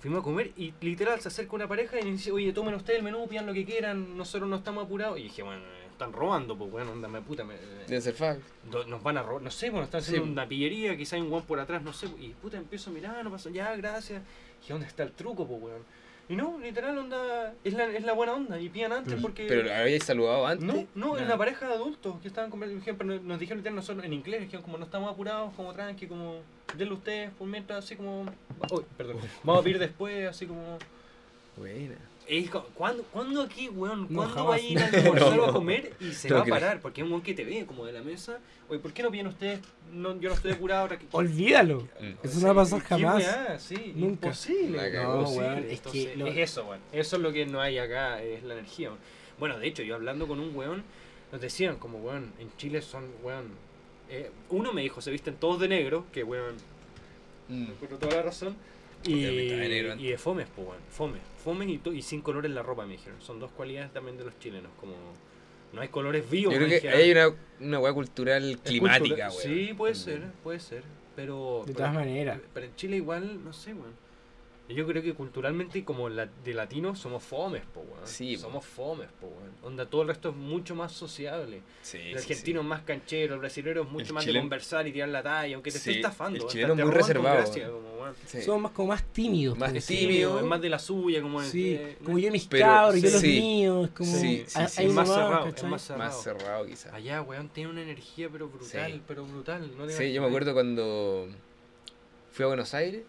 fuimos a comer, y literal se acerca una pareja y dice, oye, tomen ustedes el menú, pidan lo que quieran, nosotros no estamos apurados. Y dije, bueno, están robando, pues, weón, onda, me puta, me, Debe ser nos van a robar, no sé, bueno, están Sí. haciendo una pillería, quizá hay un weón por atrás, no sé, y puta, empiezo a mirar, no pasa, ya, gracias, y ¿dónde está el truco, pues, weón? Y no, literal, onda, es la, es la buena onda, y pillan antes porque... Pero habíais saludado antes. No, no, es Nada. una pareja de adultos que estaban conversando, dijeron, pero nos dijeron literal nosotros en inglés, dijeron como no estamos apurados, como tranqui, como denle ustedes por mientras, así como, uy, perdón, vamos a pedir después, así como... Buena. Es ¿Cuándo, ¿Cuándo aquí, weón? No, ¿Cuándo jamás. va a ir a almorzar o a No. comer y se No va a parar? Porque es un weón que te ve como de la mesa. Oye, ¿por qué no vienen ustedes? No, yo no estoy apurado. Ahora que... Olvídalo. Mm. Eso no va a pasar ¿Qué jamás. weá? Sí, Nunca. imposible. No, imposible. weón, es Entonces, que lo- es eso, weón. Eso es lo que no hay acá, es la energía. weón. Bueno, de hecho, yo hablando con un weón, nos decían como, weón, en Chile son, weón... eh, uno me dijo, se visten todos de negro, que weón, Mm. por toda la razón. Y, me y de fomes, pues, weón. Fome. Y, sin color en la ropa, me dijeron. Son dos cualidades también de los chilenos. Como no hay colores vivos. Yo creo que hay una, una weá cultural climática, cultura- weón. Sí, puede ser, puede ser. Pero. De pero- todas maneras. Pero en Chile igual, no sé, weón. Yo creo que culturalmente, como la, de latinos, somos fomes, po, weón. Sí, po. Somos fomes, po, weón. Onda, todo el resto es mucho más sociable. Sí, El sí, argentino es más canchero, el brasileño es mucho El más chileno- de conversar y tirar la talla, aunque te Sí, esté estafando. el chileno es muy reservado, gracia, como, sí. Somos más como más tímidos. Más tímido. es más de la suya, como el- Sí, eh, como yo mis Pero- cabros, yo los sí. míos, como Sí, sí, hay- sí. más cerrado, es más cerrado. Más cerrado, quizás. Allá, weón, tiene una energía, pero brutal, Sí. pero brutal. No Sí, yo me acuerdo cuando fui a Buenos Aires,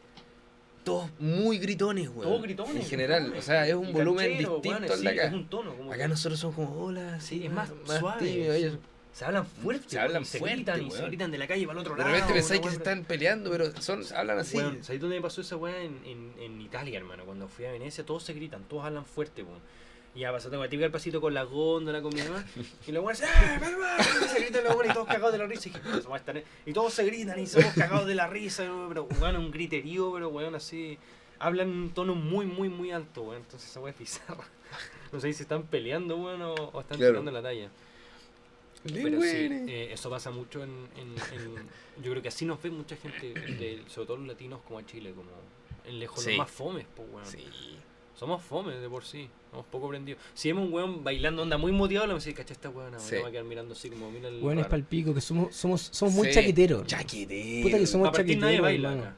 todos muy gritones, weón. Todos gritones. En general, gritones. o sea, es un Y volumen cancheros, distinto weones, al de sí, acá. Es un tono. Como Acá que nosotros somos como, hola, sí, es más, suave. tímidos, sí. ellos- Se hablan fuerte. Se hablan se fuerte, gritan y se gritan de la calle para el otro De lado. repente pensáis que se están peleando, pero son, hablan así. Weón, ¿sabes dónde me pasó esa weá? En, en, en Italia, hermano. Cuando fui a Venecia, todos se gritan, todos hablan fuerte, weón. Y ya pasó, tengo que el pasito con la góndola, con mi mamá. Y los weones, ¡eh, mamá! Y se gritan los y todos cagados de la risa. Y, dije, y todos se gritan y somos cagados de la risa. weón, Pero, weón, un griterío, pero, weón, así. Hablan en un tono muy, muy, muy alto, weón. Entonces esa weá es bizarra. No sé si están peleando, weón, o, o están Claro. tirando la talla. Pero sí, buenos. eh, eso pasa mucho en, en- en- Yo creo que así nos ve mucha gente, de- sobre todo los latinos, como a Chile, como en lejos Sí. los más fomes, pues, weón. Sí. Somos fomes de por sí, somos poco prendidos. Si vemos un weón bailando, onda muy motivado, le vamos a decir, cacha esta weón, Sí. me va a quedar mirando así como mira el. Bueno, es raro". pal pico, que somos, somos, somos muy Sí. chaqueteros. Chaquetero. Puta que somos partir nadie chaqueteros, baila acá.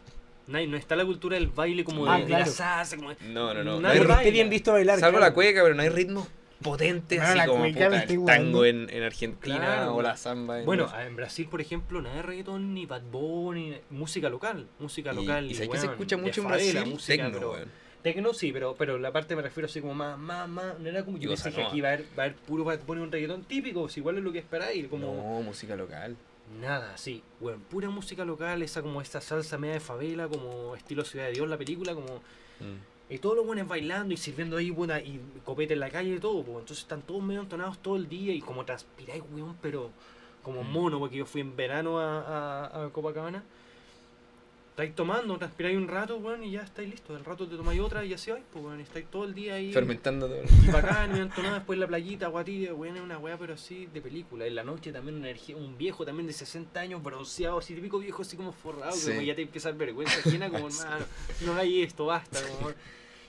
Nadie, no está la cultura del baile como de, Ah, de claro. la salsa, como de- No, no, no. no Nadie que esté bien visto bailar. salvo claro. la cueca, pero no hay ritmos potentes así la como puta, el tango en, en Argentina Claro. o la samba. en Bueno, Brasil. en Brasil, por ejemplo, nada de reggaetón, ni Bad Bunny, música local. Música y, local. y sabes que se weón, escucha de mucho en Brasil, música, tecno, pero- weón. Tecno sí, pero, pero la parte me refiero así como más, más, más, no era como yo pensé que aquí va a haber, va a haber puro Bad Bunny un reggaetón típico, pues igual es lo que esperáis, como No, música local. nada, sí, bueno, pura música local, esa como esta salsa media de favela, como estilo Ciudad de Dios la película, como Mm. y todos los buenos bailando y sirviendo ahí buena y copete en la calle y todo, pues entonces están todos medio entonados todo el día y como transpiráis, weón, pero como Mm. mono, porque yo fui en verano a, a, a Copacabana. Estáis tomando, transpiráis un rato, weón, y ya estáis listos. Al rato te tomáis otra y así vais, pues, weón, estáis todo el día ahí. Fermentando todo. Y bacán, y entonado después en la playita, agua tibia, weón, es una weá, pero así de película. En la noche también una energía, un viejo también de 60 años, bronceado, así típico viejo, así como forrado, que Sí. como ya te empieza a dar vergüenza ajena, como hermano, no hay esto, basta, como.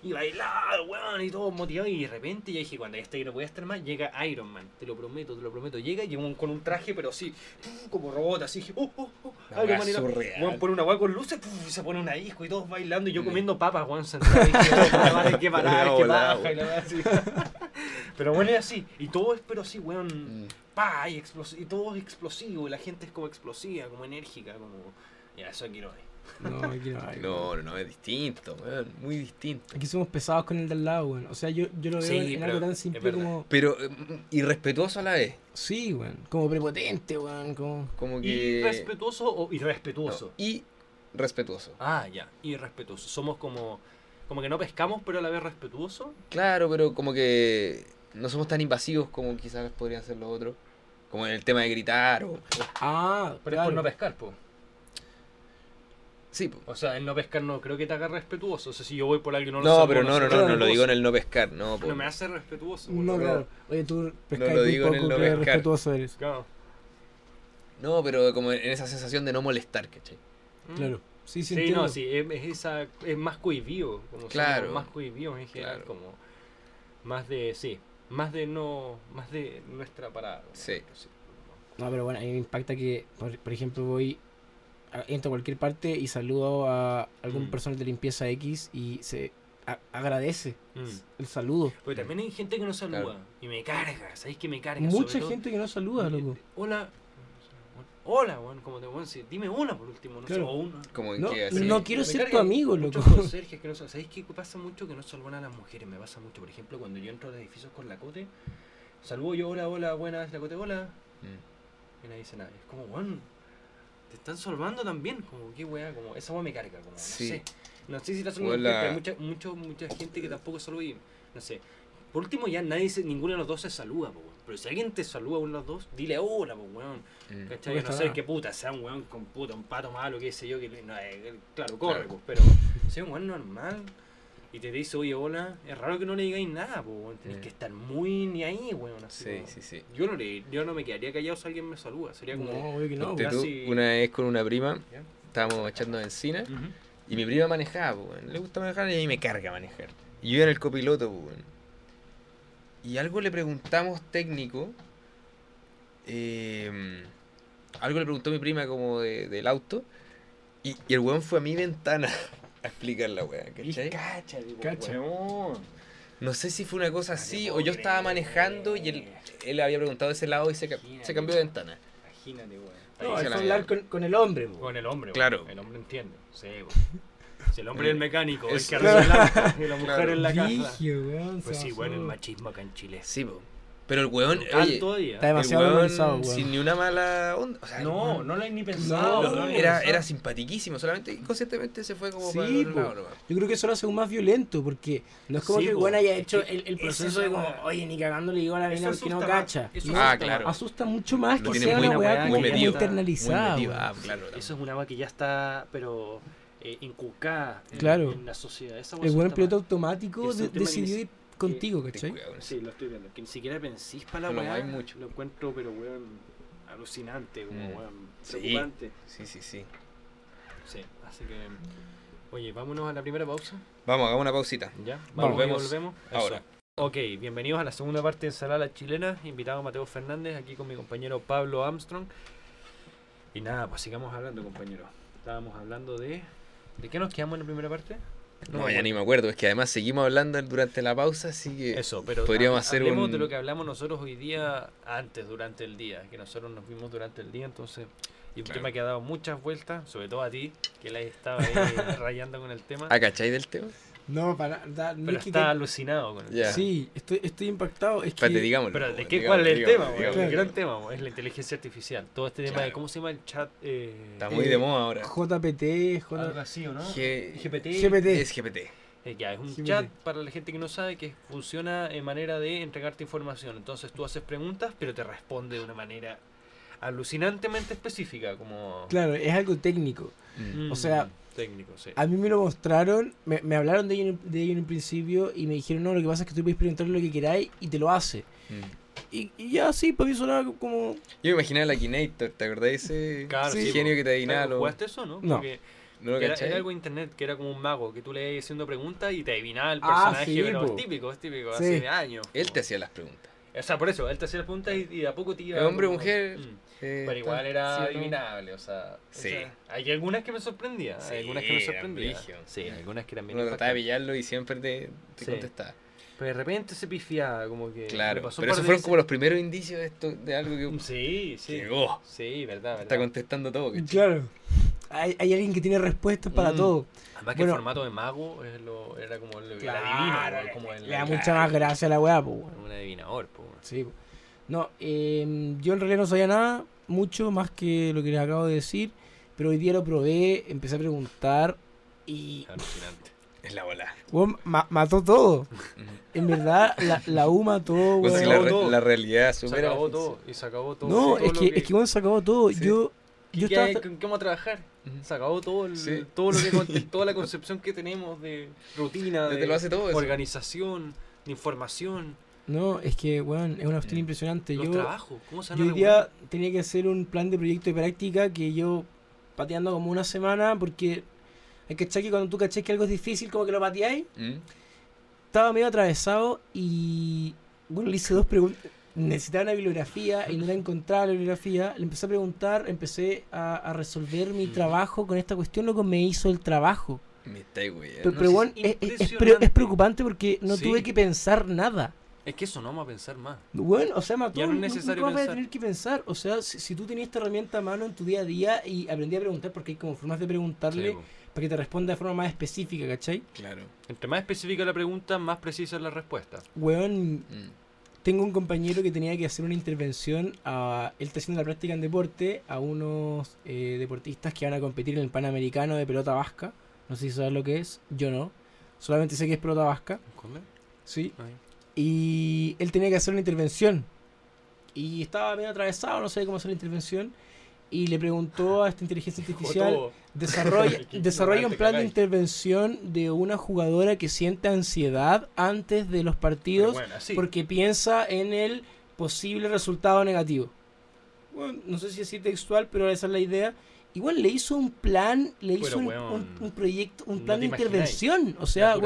Y bailado, weón, y todo motivado, y de repente ya dije, cuando ya estoy, no voy a estar más, llega Iron Man, te lo prometo, te lo prometo. Llega y llega un- con un traje, pero así, como robot, así, dije, oh, oh, oh, La Iron Man, surreal. Weón, pone una weá con luces, puf, y se pone una disco y todos bailando y yo Mm. comiendo papas, weón, sentado. Y dije, "Oh, madre, qué parar, La qué baja, y la weá así. Pero bueno, es así. Y todo es, pero así, weón, Mm. pa, y, y todo es explosivo, y la gente es como explosiva, como enérgica, como. Ya, eso quiero ver. No, aquí no. No, no, no, es distinto, weón. Muy distinto. Aquí somos pesados con el del lado, weón. O sea, yo, yo lo veo Sí, en algo tan simple como. Pero mm, irrespetuoso a la vez. Sí, weón. Como prepotente, weón. Como. Como que. ¿Irrespetuoso o irrespetuoso? No, y respetuoso. Ah, ya, irrespetuoso. Somos como. Como que no pescamos, pero a la vez respetuoso. Claro, pero como que no somos tan invasivos como quizás podrían ser los otros. Como en el tema de gritar o... Ah, Pero claro. es por no pescar, po. Sí, po. O sea, el no pescar no creo que te haga respetuoso. O sea, si yo voy por alguien no lo No, pero no, no, no, no, lo digo en el no pescar, no, po. No me hace respetuoso. No, claro. Oye, tú lo muy digo en el poco, no qué pescar. respetuoso eres. Claro. No, pero como en esa sensación de no molestar, ¿cachai? Mm. Claro. Sí, sí, Sí, entiendo. no, sí, es, es esa, es más cohibido, como Claro. más cohibidos en general, Claro. como más de, sí, Más de no, más de nuestra parada. Sí. No, pero bueno, a mí me impacta que, por, por ejemplo, voy, entro a cualquier parte y saludo a algún Mm. personal de limpieza X y se agradece Mm. el saludo. Porque también hay gente que no saluda. Claro. Y me carga, ¿sabéis que me carga? Mucha todo- gente que no saluda, loco. Hola. Hola, weón, como te weón, sí, dime hola por último, no sé, Claro. o una. Como en No, que no quiero Me ser tu amigo, loco. conserjes que no. ¿Sabéis qué pasa mucho? Que no saludan a las mujeres. Me pasa mucho. Por ejemplo, cuando yo entro a los edificios con la cote, saludo yo, hola, hola, buenas, la cote, hola. Mm. Y nadie dice nada. Es como, weón, te están salvando también. Como, qué weá, como, esa weá me carga. Como, Sí. no sé. No sé si la saludan, Hola. pero hay mucha, mucho, mucha gente que tampoco saluda y, no sé. Por último, ya nadie, se, ninguno de los dos se saluda, po, weón. Pero si alguien te saluda a uno de los dos, dile hola, po, weón. Mm. ¿Cachai? No sé qué puta, sea un weón con puta, un pato malo, qué sé yo, que no, eh, claro, corre, Claro. pues, pero sea un weón normal y te dice, oye, hola, es raro que no le digáis nada, pues. Tenés Mm. que estar muy ni ahí, weón. Así Sí, como- sí, sí. Yo no, le, yo no me quedaría callado si alguien me saluda, sería como... No, que no. Tú, una vez con una prima, ¿Ya? estábamos echando benzina Ujú. y mi prima manejaba, le gusta manejar y a mí me carga manejar. Y yo era el copiloto, pues, weón. Y algo le preguntamos técnico. eh, algo le preguntó mi prima como de- del auto. Y, y el weón fue a mi ventana a explicar la weá, ¿cachai? Cacha, digo, Cacha. weón. No sé si fue una cosa así o yo estaba creer. manejando y él, él había preguntado de ese lado y se, ca- se cambió de ventana. Imagínate, weón. No, Ahí se que la hablar con, con el hombre, po. Con el hombre, Claro. weón. El hombre entiende. Sí, weón. Si el hombre es el mecánico, el Es- que arregla el auto, y la mujer Claro. en la casa. Brígido, weón, Pues se sí, pasó. bueno, el machismo acá en Chile. Sí, po. Pero el weón, oye, todavía. Está demasiado el weón normalizado, weón. sin ni una mala onda. O sea, el No, weón- no lo he ni pensado. No, no era, pensado. era simpatiquísimo, solamente inconscientemente se fue como Sí, para el lado. Yo creo que eso lo hace aún más violento, porque no es como Sí, que el weón haya Es hecho que el, el proceso es de como, weá. oye, ni cagando le digo a la mina que no cacha. Ah, asusta claro. Asusta mucho más Lo que sea una weá muy internalizada. Ah, claro. Eso es una agua que ya está, pero eh, inculcada Claro. en la sociedad. Esa El weá buen piloto automático de- decidió ir contigo, ¿cachai? eso. Sí, lo estoy viendo. Que ni siquiera pensís para la No, weá. hay mucho. Lo encuentro, pero weón, alucinante, como Mm. weón, Sí. preocupante. Sí, sí, sí. Sí, así que. Oye, vámonos a la primera pausa. Vamos, hagamos una pausita. Ya, Vamos. Volvemos volvemos. ahora. Eso. Ok, bienvenidos a la segunda parte de Ensalada Chilena. Invitado Mateo Fernández, aquí con mi compañero Pablo Armstrong. Y nada, pues sigamos hablando, compañero. Estábamos hablando de. ¿De qué nos quedamos en la primera parte? No, ya ni me acuerdo, es que además seguimos hablando durante la pausa, así que Eso, pero podríamos ha- hacer un... de lo que hablamos nosotros hoy día, antes, durante el día, que nosotros nos vimos durante el día, entonces, y un Claro. tema que ha dado muchas vueltas, sobre todo a ti, que la estaba ahí rayando con el tema, ¿Ah, cachai del tema? No, para da- no pero es que- está alucinado con el Ya. Sí, estoy, estoy impactado. Es Espérate, que digámoslo. Pero ¿de qué digámoslo, cuál es el digámoslo, tema? digámoslo. El gran tema es la inteligencia artificial. Todo este tema de cómo se llama el chat. Eh, Está muy Eh, de moda ahora. JPT, J... algo así, ¿o no? G- GPT. GPT. Es GPT. Eh, ya, es un GPT. chat para la gente que no sabe que funciona en manera de entregarte información. Entonces tú haces preguntas, pero te responde de una manera alucinantemente específica, como... Claro, es algo técnico. Mm. O sea, técnico, sí. A mí me lo mostraron, me, me hablaron de ello, en- de ello en un principio y me dijeron, no, lo que pasa es que tú puedes preguntarle lo que queráis y te lo hace. Mm. Y, y ya, sí, para mí sonaba como... Yo me imaginaba la Kinator, ¿te acordás de ese Claro, ese sí, genio que te adivinaba ¿Jugaste eso, no? No. Porque ¿No lo era, era algo de internet que era como un mago, que tú le ibas haciendo preguntas y te adivinaba el Ah, personaje, sí, pero po. es típico, es típico, Sí. hace años. Él te hacía las preguntas. O sea, por eso, él te hacía las preguntas y, y de a poco te iba... Hombre o como- mujer, Mm. Eh, Pero igual era adivinable, o sea, o Sí. sea, hay algunas que me sorprendían, Sí, hay algunas que me sorprendían. Sí, algunas que eran bien Uno trataba de pillarlo y siempre te, te Sí. contestaba. Pero de repente se pifiaba, como que... Claro, pasó pero esos fueron veces. como los primeros indicios de esto, de algo que Sí, sí. que, oh, Sí, verdad, está contestando todo. ¿cachai? Claro. Hay, hay alguien que tiene respuestas para Mm. todo. Además que Bueno. el formato de mago es lo, era como el, el Claro, adivino, igual, como el, Le da el- mucha más gracia a la weá, pues. weón. un adivinador, po. Sí, po. No, eh, yo en realidad no sabía nada, mucho más que lo que les acabo de decir, pero hoy día lo probé, empecé a preguntar y Alucinante. Es la bola. ma- mató todo. En verdad, la, la U mató, weón. si la, acabó re- todo. la realidad Se supera. acabó la todo, y se acabó todo. No, todo es lo que, es que weón, se acabó todo. Sí. Yo, yo ¿Qué estaba... hay- ¿Con qué vamos a trabajar? Se acabó todo, el- Sí. todo lo que toda la concepción que tenemos de rutina, de te lo hace todo eso. organización, de información, No, es que, weón, es una cuestión Mm. impresionante. los Yo, trabajos. ¿Cómo se yo hoy día tenía que hacer un plan de proyecto de práctica que yo pateando como una semana porque hay que que cuando tú cachás que algo es difícil como que lo pateáis Mm. estaba medio atravesado y Bueno, le hice dos preguntas. Necesitaba una bibliografía y no la encontraba la bibliografía. Le empecé a preguntar, empecé a, a resolver mi Mm. trabajo con esta cuestión. Loco, me hizo el trabajo. Me está güey. Pero, no pero bueno, es preocupante porque no Sí. tuve que pensar nada. Es que eso no vamos a pensar más. Bueno, o sea, mató, Ya no es necesario nunca vas a tener que pensar. O sea, si, si tú tenías esta herramienta a mano en tu día a día y aprendí a preguntar, porque hay como formas de preguntarle Sí, para que te responda de forma más específica, ¿cachai? Claro. Entre más específica la pregunta, más precisa es la respuesta. Weón, Mm. tengo un compañero que tenía que hacer una intervención. A, él está haciendo la práctica en deporte a unos eh, deportistas que van a competir en el Panamericano de pelota vasca. No sé si sabes lo que es, yo no. Solamente sé que es pelota vasca. ¿Entiendes? Sí. Ahí. Y él tenía que hacer una intervención. Y estaba medio atravesado, no sé cómo hacer la intervención. Y le preguntó a esta inteligencia artificial, desarrolla, desarrolla un plan de intervención de una jugadora que siente ansiedad antes de los partidos bueno, porque piensa en el posible resultado negativo. Bueno, no sé si así textual, pero esa es la idea. Igual le hizo un plan, le Pero, hizo un, weón, un- un proyecto, un plan de intervención. O sea,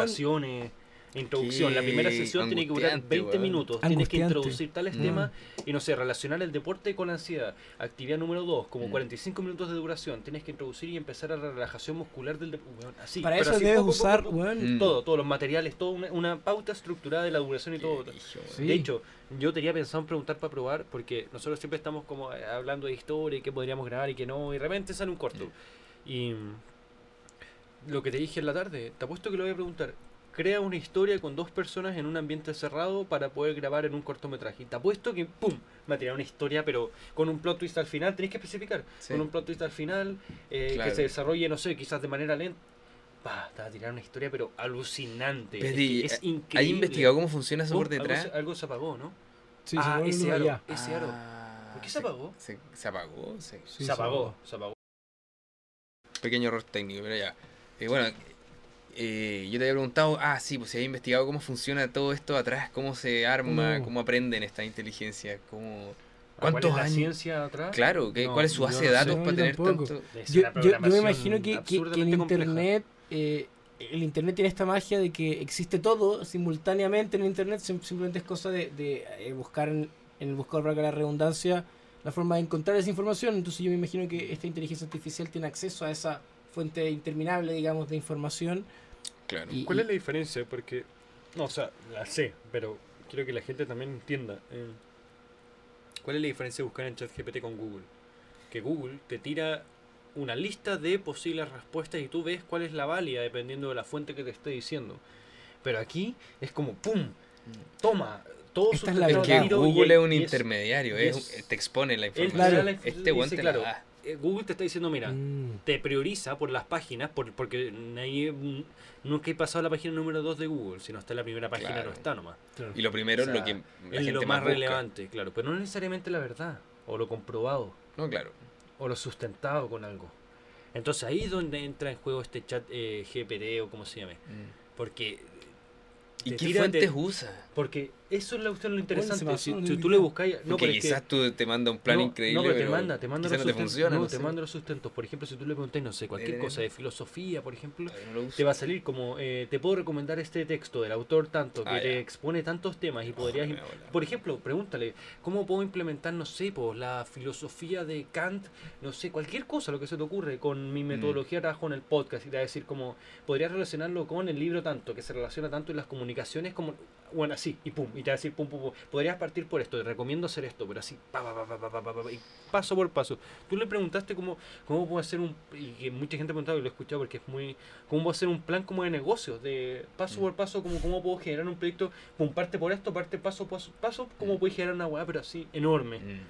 Introducción. La primera sesión tiene que durar angustiante, 20 weón. minutos. Tienes que introducir tales Mm. temas y no sé, relacionar el deporte con la ansiedad. Actividad número 2, como Mm. 45 minutos de duración. Tienes que introducir y empezar a la relajación muscular del deporte. así. para pero eso así debes poco, usar, poco. Mm. Todo, todos los materiales, toda una, una pauta estructurada de la duración y todo. Sí. De hecho, yo tenía pensado en preguntar para probar, porque nosotros siempre estamos como eh, hablando de historia y qué podríamos grabar y qué no, y de repente sale un corto. Y mm, lo que te dije en la tarde, te apuesto que lo voy a preguntar. Crea una historia con dos personas en un ambiente cerrado para poder grabar en un cortometraje. Y te apuesto que, ¡pum! Me va a tirar una historia, pero con un plot twist al final. Tenés que especificar. Sí. Con un plot twist al final, eh, Claro. que se desarrolle, no sé, quizás de manera lenta. Va, te va a tirar una historia, pero alucinante. Es, que es ¿Has increíble. investigado cómo funciona eso por algo detrás? se- Algo se apagó, ¿no? Sí, ah, se ese aro, ese aro. Ah, ¿Por qué se apagó? Se, se apagó, Sí, se apagó, se apagó. pequeño error técnico, pero ya. Eh, bueno, eh, yo te había preguntado, ah, sí, pues si había investigado cómo funciona todo esto atrás, cómo se arma, No. cómo aprenden esta inteligencia, cómo... ¿Cuál ¿Cuántos es la años? ciencia atrás? Claro, ¿qué, No, ¿cuál es su base no de datos para tener tampoco. tanto? Es Yo, yo- yo me imagino que, que- que en absurdamente compleja. internet, eh, el internet tiene esta magia de que existe todo simultáneamente en internet, sim- simplemente es cosa de, de, eh, buscar en, en el buscador para que la redundancia la forma de encontrar esa información. Entonces yo me imagino que esta inteligencia artificial tiene acceso a esa fuente interminable, digamos, de información. Claro. Y- ¿Cuál es la diferencia? Porque, no, o sea, la sé, pero quiero que la gente también entienda. eh, ¿Cuál es la diferencia de buscar en ChatGPT con Google? Que Google te tira una lista de posibles respuestas y tú ves cuál es la válida dependiendo de la fuente que te esté diciendo. Pero aquí es como ¡pum! Toma, todo Esta es la que y Google es y un intermediario, y es, es- te expone la información. da Claro. Este weón dice, te claro, la da. Eh, Google te está diciendo, mira, Mm. te prioriza por las páginas, por, porque nadie, mm, nunca he pasado a la página número 2 de Google, si no está en la primera página Claro. no está nomás. Y lo primero O sea, es lo que la es gente lo más más busca. relevante, claro, pero no necesariamente la verdad, o lo comprobado, No, claro. o lo sustentado con algo. Entonces ahí es donde entra en juego este chat eh, GPT o como se llame, porque ¿Y qué tira- fuentes te- usa? porque eso es la cuestión lo interesante. Si, tú le buscáis, no, Porque pero es que- quizás tú te manda un plan no, increíble, No, pero, pero te manda, te manda los no te funciona. no, no te manda los sustentos. Por ejemplo, si tú le preguntas, no sé, cualquier Eh, cosa de filosofía, por ejemplo, te va a salir como, eh, te puedo recomendar este texto del autor tanto, que Ah, te ya. expone tantos temas y podrías... Por ejemplo, pregúntale, ¿cómo puedo implementar, no sé, pues, la filosofía de Kant, no sé, cualquier cosa, lo que se te ocurre, con mi metodología de trabajo en el podcast? Y te va a decir como, podrías relacionarlo con el libro tanto, que se relaciona tanto en las comunicaciones como, bueno, así, y pum, y te va a decir, pum, pum, pum, podrías partir por esto, te recomiendo hacer esto, pero así, pa, pa, pa, pa, pa, pa, y paso por paso. Tú le preguntaste cómo, cómo puedo hacer un, y que mucha gente ha preguntado, y lo he escuchado porque es muy, cómo puedo hacer un plan como de negocios, de paso por mm. paso, como cómo puedo generar un proyecto, pum, parte por esto, parte paso, paso, paso, cómo mm. puedo generar una weá, pero así, enorme. Mm.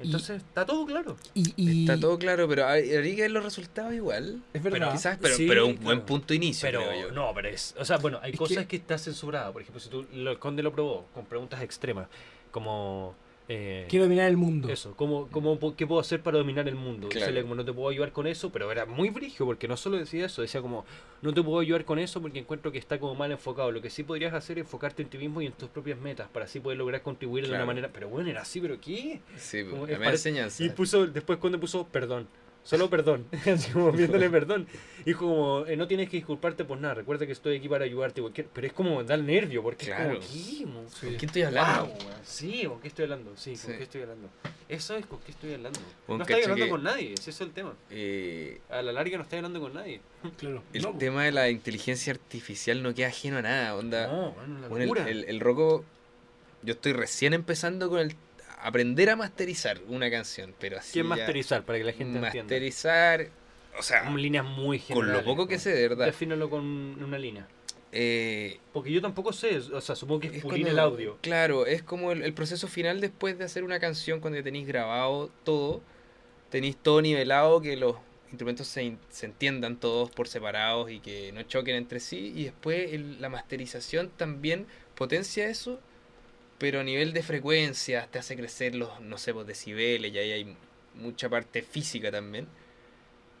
Entonces, está todo claro. Y, y- Está todo claro, pero hay hay que ver los resultados igual. Es verdad. Quizás, pero, Sí, pero un claro. buen punto de inicio, Pero creo yo. no, pero es. O sea, bueno, hay Es cosas que- que... está censurada. Por ejemplo, si tú. lo- El Conde lo probó con preguntas extremas. Como. Eh, Quiero dominar el mundo. Eso, ¿cómo, cómo, ¿qué puedo hacer para dominar el mundo? Claro. Decirle como no te puedo ayudar con eso, pero era muy brigio porque no solo decía eso, decía como no te puedo ayudar con eso porque encuentro que está como mal enfocado. Lo que sí podrías hacer es enfocarte en ti mismo y en tus propias metas para así poder lograr contribuir de una manera. Pero bueno, era así, pero ¿qué? Sí, Como pare- enseñanza. Y puso, después cuando puso perdón. Solo perdón. Así como pidiéndole perdón. Y dijo como, eh, no tienes que disculparte por nada. Recuerda que estoy aquí para ayudarte. cualquier- Pero es como dar nervio, porque Claro. es como, ¿qué? ¿Con quién estoy hablando? Wow. Sí, ¿con qué estoy hablando? Sí, ¿con Sí. qué estoy hablando? Eso es con qué estoy hablando. Un no estoy hablando que- con nadie, ese es el tema. Eh, A la larga no estoy hablando con nadie. Claro. el No, tema de la inteligencia artificial no queda ajeno a nada, onda. No, bueno, una Bueno, el, locura. el, el Rocco, yo estoy recién empezando con el aprender a masterizar una canción, pero así ¿Qué es masterizar para que la gente entienda? masterizar, o sea, Son líneas muy con generales. lo poco que sé, de verdad. Defínelo con una línea. eh, Porque yo tampoco sé, o sea, supongo que es, es pulir el audio. Claro, es como el, el proceso final después de hacer una canción cuando ya tenéis grabado todo, tenéis todo nivelado, que los instrumentos se, se entiendan todos por separados y que no choquen entre sí, y después el- la masterización también potencia eso, pero a nivel de frecuencias te hace crecer los, no sé, pues decibeles, y ahí hay mucha parte física también.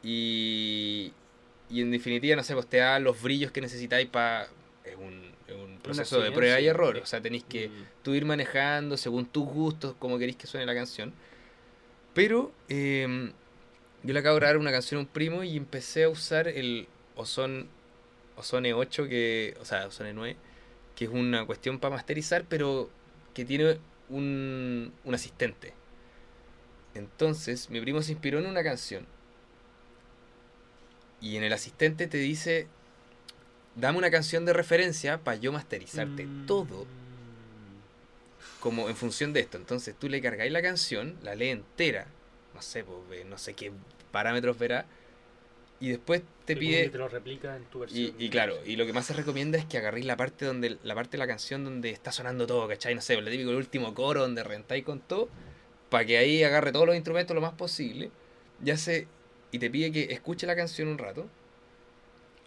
Y, y en definitiva, no sé, pues te da los brillos que necesitáis para... Es un, es un proceso de prueba y error, sí. o sea, tenéis que Mm. tú ir manejando según tus gustos, como queréis que suene la canción. Pero eh, yo le acabo de grabar una canción a un primo y empecé a usar el Ozone, Ozone 8, que, o sea, Ozone 9, que es una cuestión para masterizar, pero que tiene un, un asistente. Entonces, mi primo se inspiró en una canción. Y en el asistente te dice, dame una canción de referencia para yo masterizarte Mm. todo como en función de esto. Entonces tú le cargáis la canción, la lee entera, no sé, pues, no sé qué parámetros verá, y después te pide... te lo replica en tu versión. Y, y claro, y lo que más se recomienda es que agarréis la parte donde la parte de la canción donde está sonando todo, ¿cachai? No sé, lo típico el último coro donde rentáis con todo, para que ahí agarre todos los instrumentos lo más posible. Ya sé, y te pide que escuche la canción un rato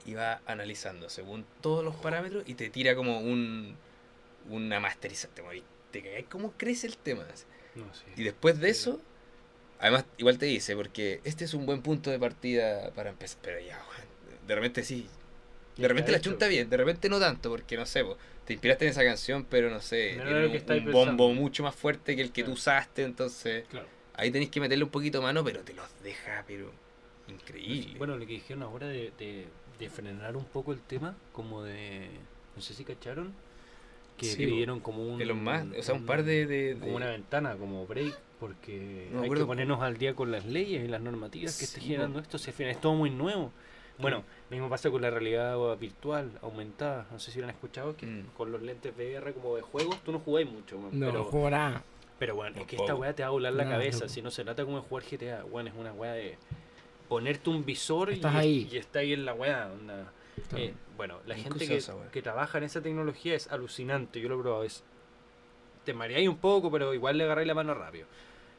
y va analizando según todos los parámetros y te tira como un una masterización. Te, te cómo crece el tema. así. No, sí. Y después de eso, además, igual te dice, porque este es un buen punto de partida para empezar. Pero ya, de repente sí. De repente la hecho. chunta bien, de repente no tanto, porque no sé, po, te inspiraste en esa canción, pero no sé, No tiene un, bombo mucho más fuerte que el que tú Claro. usaste, entonces Claro. ahí tenéis que meterle un poquito mano, pero te los deja, pero increíble. Bueno, lo que dijeron ahora de, de, de frenar un poco el tema, como de. No sé si cacharon. Que Sí, pidieron como un. Elon Musk, o sea, un par de... de- de- Como una ventana, como break, porque No hay que ponernos al día con las leyes y las normativas que esté Sí, generando esto. Si al final es todo muy nuevo. Bueno, mismo pasa con la realidad virtual, aumentada. No sé si lo han escuchado, que Mm. con los lentes VR como de juegos, tú no jugáis mucho, No, pero, juego nada. pero bueno, No es que esta weá te va a volar la No, cabeza. no. Si no se trata como de jugar GTA, bueno, es una weá de ponerte un visor y, Estás ahí. y está ahí en la weá. Eh, bueno, la gente esa que trabaja en esa tecnología es alucinante. Yo lo he probado. Es, te mareáis un poco, pero igual le agarráis la mano rápido.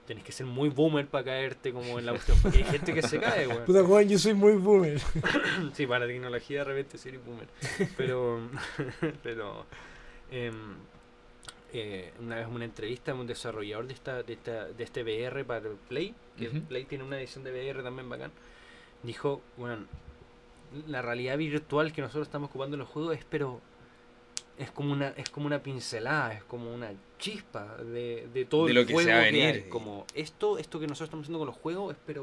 Tenés que ser muy boomer para caerte como en la cuestión. Porque hay gente que se cae, weón. Puta Juan, yo soy muy boomer. Sí, para la tecnología de repente sí eres boomer. Pero, pero em, eh, una vez en una entrevista un desarrollador de esta, de esta, de este VR para el Play, que. Play tiene una edición de VR también bacán, dijo, bueno, la realidad virtual que nosotros estamos ocupando en los juegos es pero es como una, es como una pincelada, es como una chispa de, de todo De el lo que se juego va a hay. venir. Como esto, esto que nosotros estamos haciendo con los juegos es pero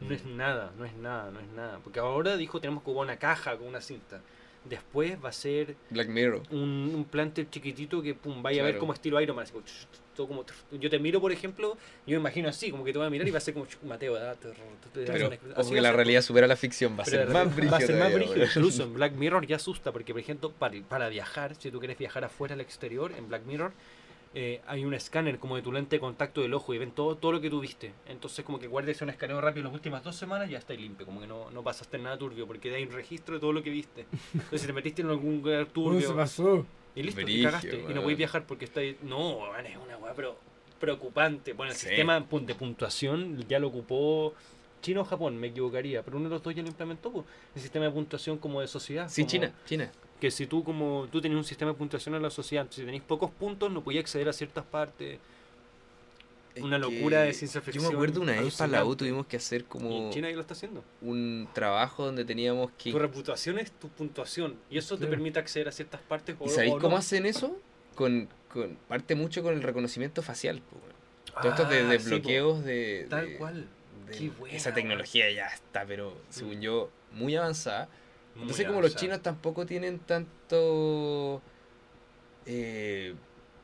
no es nada, no es nada, no es nada. Porque ahora dijo tenemos que ocupar una caja con una cinta. Después va a ser Black Mirror. un, un planter chiquitito que pum, vaya a ver Claro. como estilo Iron Man. así todo como, yo te miro, por ejemplo, yo me imagino así, como que te voy a mirar y va a ser como Mateo, Pero ojo que la realidad supera la ficción, va a ser más brígido. Va a ser más brígido. Incluso en Black Mirror ya asusta, porque por ejemplo, para, para viajar, si tú quieres viajar afuera al exterior, en Black Mirror, eh, hay un escáner como de tu lente de contacto del ojo y ven todo, todo lo que tú viste. Entonces, como que guardes un escaneo rápido las últimas dos semanas y ya está limpio. Como que no, no pasaste nada turbio, porque hay un registro de todo lo que viste. Entonces, si te metiste en algún lugar ¿Cómo turbio. se pasó? Y listo, Brigio, y cagaste. Y no podéis viajar porque está ahí. No, es una weá, pero preocupante. Bueno, el Sí. sistema de puntuación ya lo ocupó China o Japón, me equivocaría, pero uno de los dos ya lo implementó. po. El sistema de puntuación como de sociedad. Sí, como China, China. Que si tú como tú tenías un sistema de puntuación en la sociedad, si tenéis pocos puntos, no podías acceder a ciertas partes. Es Una locura de ciencia Yo me ficción acuerdo una vez para la U tuvimos que hacer como en China lo está haciendo. un trabajo donde teníamos que... Tu reputación es tu puntuación. Y eso te permite acceder a ciertas partes. O, ¿Y sabéis o cómo no. hacen eso? Con, con parte mucho con el reconocimiento facial. po, weón. Todos estos de, Ah, de sí, po. bloqueos de, Tal cual. de- Qué buena, esa tecnología ya está, pero según yo, muy avanzada. Muy Entonces, como los chinos tampoco tienen tanto eh,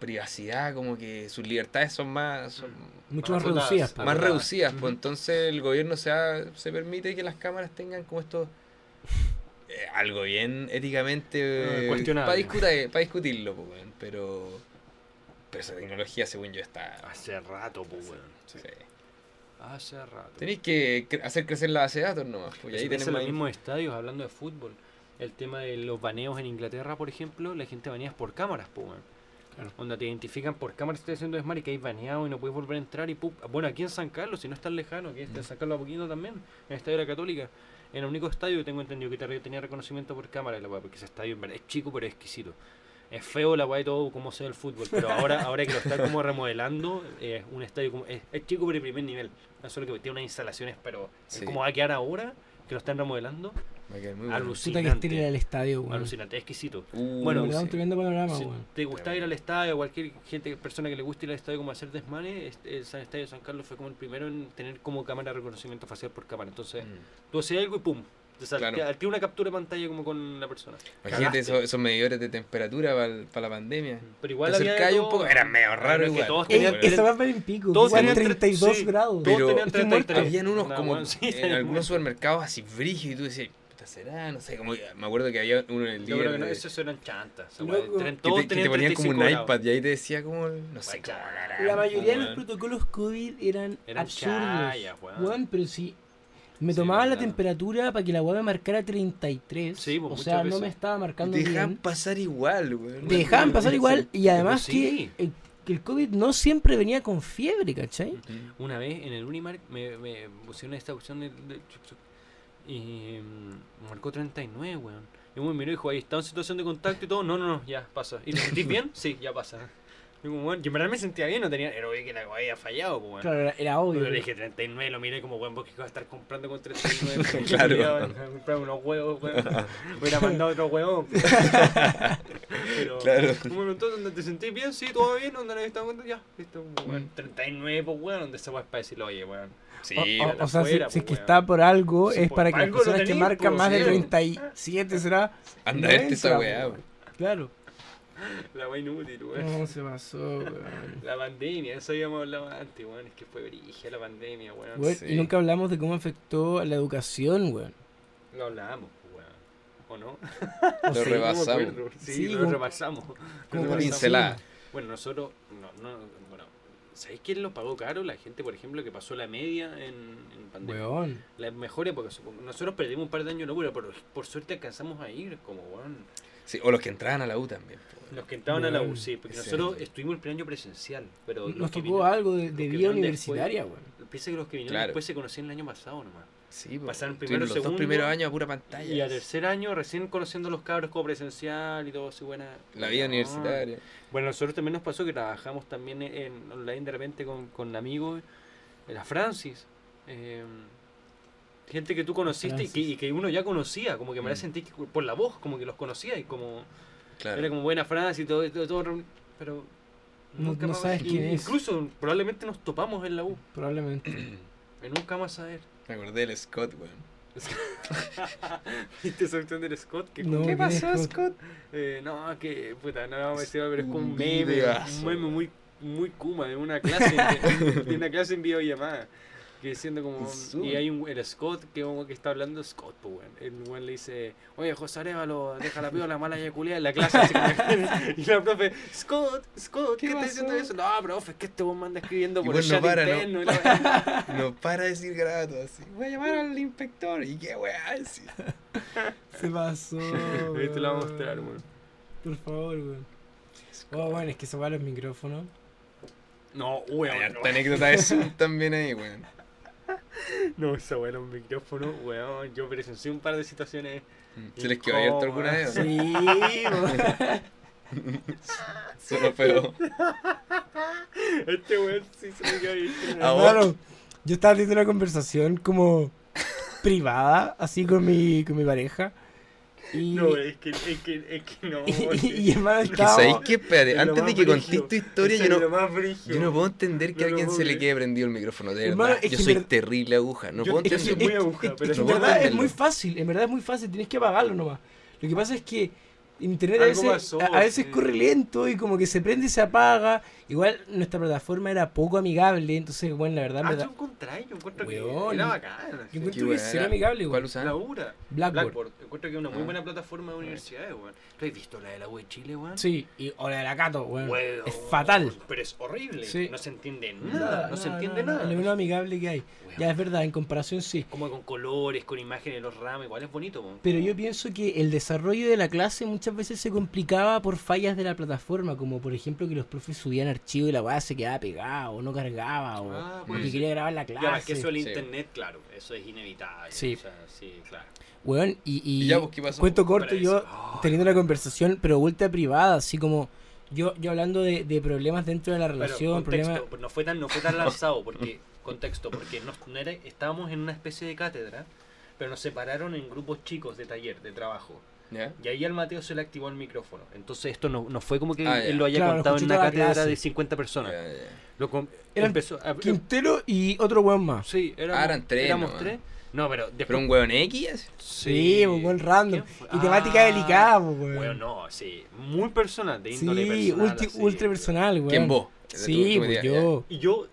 privacidad, como que sus libertades son más, son Mucho Más reducidas. más reducidas. Ujú. Pues entonces el gobierno se, ha- se permite que las cámaras tengan como esto. eh, algo bien éticamente Eh, cuestionable. para discutir, para discutirlo, pues, weón, pero pero esa tecnología según yo está Hace rato, pues, weón. sí. Hace rato. tenéis que cre- hacer crecer la base de datos nomás pues, ahí tenemos los mismos estadios, hablando de fútbol. El tema de los baneos en Inglaterra, por ejemplo, la gente banea por cámaras, pues. Claro. Donde te identifican por cámaras si estás haciendo desmar y que hay baneado y no puedes volver a entrar y ¡pum! Bueno, aquí en San Carlos, si no es tan lejano, aquí en San Carlos Apoquino también, en el Estadio de la Católica, en el único estadio que tengo entendido que te- tenía reconocimiento por cámara, la porque ese estadio es chico pero es exquisito. Es feo la weá y todo como se ve el fútbol, pero ahora, ahora que lo están como remodelando, es un estadio como, es, es chico pero de primer nivel. No solo que tiene unas instalaciones, pero es Sí. como va a quedar ahora, que lo están remodelando, muy bueno. Alucina. Puta que estén ir al estadio, weón. alucinante, exquisito. Uh, Bueno, Me da un sí. tremendo panorama, Si weón. te gusta ir al estadio, cualquier gente, persona que le guste ir al estadio como a hacer desmanes, este, el San Estadio de San Carlos fue como el primero en tener como cámara de reconocimiento facial por cámara. Entonces, Mm. tú hacías algo y pum, te saltea, Claro. tiene una captura de pantalla como con la persona. Imagínate esos, esos medidores de temperatura para la pandemia. Pero igual Te había de acercáis un todo. poco, eran medio que igual, todos tenían- weón. Esa va para en pico. Todos igual tenían tre- 32 sí, grados. Todos Pero tenían estoy 33. Habían unos Una como weón, sí, en tenían algunos supermercados así brígidos y tú decías, puta será, no sé, como me acuerdo que había uno en el Yo día creo que no, esos eran chantas. weá. Tren- que Todos te, que te tenían ponían como un 35 iPad y ahí te decía como, no sé, Guay, cómo chara. La mayoría de los protocolos COVID eran, Eran absurdos. chayas, weón. Weón, pero si me Sí, tomaba la temperatura para que la weá me marcara 33. Sí, pues, o sea, no me estaba marcando te dejaban bien. pasar igual, weón. Te dejaban pasar igual y además sí. que, el, que el COVID no siempre venía con fiebre, ¿cachai? Una vez en el Unimark me, me pusieron esta opción de, de- y mm, marcó 39, weón. Y uno me miró y dijo, ahí está en situación de contacto y todo. No, no, no, ya pasa. ¿Y te sentís bien? Sí, ya pasa. Como, bueno, yo en verdad me sentía bien, no tenía. Era obvio que la había fallado, pues, weón. Claro, era, era obvio. Pero le dije 39, lo miré como, weón, porque iba a estar comprando con 39. Claro. Comprar unos huevos, weón. Hubiera mandado otro huevón. Pero, Claro. bueno, entonces, ¿dónde te sentís bien? Sí, todo bien, ¿dónde le estamos contando? Ya, listo, weón. 39, pues, weón, donde esa weá es para decirle, oye, weón. Sí, o, o- o sea, fuera, si, si es po, que está por algo, Sí, es por para que las personas que tenís, marcan po, más de sí. 37 será. anda verte esa weá. Claro. La weá inútil, weón. No se pasó, weón. La pandemia, eso habíamos hablado antes, weón. Es que fue brigia la pandemia, weón. Weón, Sí. Y nunca hablamos de cómo afectó a la educación, weón. Lo hablábamos, pues, weón. ¿O no? Lo No rebasamos. Sí, Sí, lo. Lo como pincelada. Bueno, nosotros, no, no, bueno, ¿sabéis quién lo pagó caro? La gente, por ejemplo, que pasó la media en, en pandemia. Weón. La mejor época, supongo. Nosotros perdimos un par de años locura, pero por suerte alcanzamos a ir, como, weón. Sí, o los que entraban a la U también. Los que entraban a la Weón, UCI, porque nosotros estuvimos el primer año presencial, pero Nos tocó algo de, de vida universitaria. Piensa que los que vinieron Claro. después se conocían el año pasado nomás. Sí, Pasaron primero, los segundo, dos primeros años a pura pantalla. Y a tercer año, recién conociendo a los cabros como presencial y todo así, buena. La vida Ah. universitaria. Bueno, a nosotros también nos pasó que trabajamos también en, online de repente con, con amigos, la Francis. eh, gente que tú conociste y que, y que uno ya conocía, como que me la Mm. sentí por la voz, como que los conocía y como Claro. era como buena Francis y todo, todo, pero No- nunca no más- sabes quién es. Incluso probablemente nos topamos en la U, Probablemente. y nunca más saber. Me acordé del Scott, weón. ¿Viste esa opción del Scott? Que No, ¿Qué pasó, Scott? Eh, no, que puta, no vamos a decir, pero es como un meme, un meme muy, muy kuma de una clase, de, de una clase en videollamada. Que diciendo como. Y hay un el Scott que como que está hablando Scott, pues weón. El weón le dice, oye José Arevalo, deja la piola mala y culia en la clase. así y la profe, Scott, Scott, ¿qué, ¿Qué está diciendo eso? No, profe, es que este weón manda escribiendo Y por el no para, ¿no? interno. la weá. No para de decir grato así. Voy a llamar al inspector. ¿Y qué weá? Sí. Se pasó. Ahí te lo voy a mostrar, weón. Por favor, weón. Oh, bueno, es que se van los micrófonos. No, weón. Hay no. harta anécdota de Zoom también ahí, weón. No, esa weá un micrófono, weón. Yo presencié un par de situaciones. ¿Se les quedó abierto alguna vez? Sí, weón. Solo feo. Este weón sí se me quedó ahí. ¿A vos? Hermano, yo estaba teniendo una conversación como privada, así con mi, con mi pareja. Y, No, es que, es que, es que no. y, y, hermano, Que estábamos- sabéis que, espérate, Es antes de que contéis tu historia, yo es no, yo no puedo entender que No a alguien se le quede prendido el micrófono, de Hermano, verdad. es Yo soy ver- terrible aguja, no Yo- puedo yo entender. soy muy aguja, es- pero es no verdad es muy fácil, en verdad es muy fácil, tienes que apagarlo nomás. Lo que pasa es que internet a veces, pasó, a, a veces sí. corre lento y como que se prende y se apaga. Igual nuestra plataforma era poco amigable, entonces bueno, la verdad, Ah, verdad yo encontré, yo encuentro Weón, que era bacana. yo sí. encuentro que es amigable, ¿Cuál weón. La URA. Blackboard. Blackboard. Encuentro que es una muy Ah. buena plataforma de universidades, weón. ¿Lo has visto la de la U de Chile, weón? Sí, y o la de la Cato, weón. Weón, Es fatal. Pero es horrible. Sí. No se entiende nada. No, se entiende no, nada. Es lo menos amigable que hay. Weón. Ya es verdad, en comparación sí. Como con colores, con imágenes, los ramos, igual es bonito, weón. Pero yo pienso que el desarrollo de la clase muchas veces se complicaba por fallas de la plataforma, como por ejemplo que los profes subían archivos y la weá se quedaba pegada o no cargaba o, Ah, o puede que ser. quería grabar la Ya, es que clase. eso del Sí. internet, claro, eso es inevitable. Sí. O sea, sí, claro. Weón, y, y Y ya, pues, ¿qué pasó? cuento corto, yo oh, teniendo una conversación, pero vuelta privada, así como yo, yo hablando de, de problemas dentro de la Pero, relación, contexto, problemas... pues no fue tan, no fue tan lanzado, porque, contexto, porque no, no era, estábamos en una especie de cátedra, pero nos separaron en grupos chicos de taller, de trabajo. Y ahí al Mateo se le activó el micrófono. Entonces esto no, no fue como que Ah, él lo haya Claro, contado en una cátedra clase. de 50 personas. Lo Eran empezó a- Quintero y otro weón más. Sí, éramos, Ah, eran tres éramos nomás. tres. No, pero después... ¿Pero un hueón X? Sí, un weón random. Y temática Ah, delicada, pues, weón. Bueno, no, sí. Muy personal, de sí, índole personal. ulti- así. ultra personal, weón. ¿Quién vos? Sí, Tú- tú me pues yo. Y yo...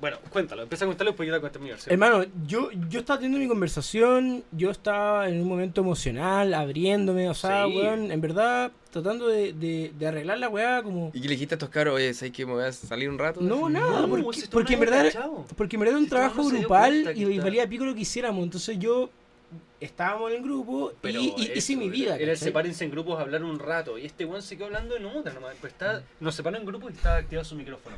Bueno, cuéntalo. Empieza a contarlo después yo la cuento mi versión. Hermano, yo, yo estaba teniendo mi conversación, yo estaba en un momento emocional, abriéndome, o sea, Sí. weón, en verdad, tratando de, de, de arreglar la weá, como... ¿Y qué le dijiste a estos caros? Oye, ¿sabes que me voy a salir un rato? No, Así. nada, No, porque, en verdad... Porque en verdad era un trabajo grupal y, y valía pico lo que hiciéramos, entonces yo estábamos en el grupo Pero y, y hice mi vida. Era sepárense en grupos a hablar un rato. Y este weón se quedó hablando en otra nomás. Pues está, nos separó en grupos y estaba activado su micrófono.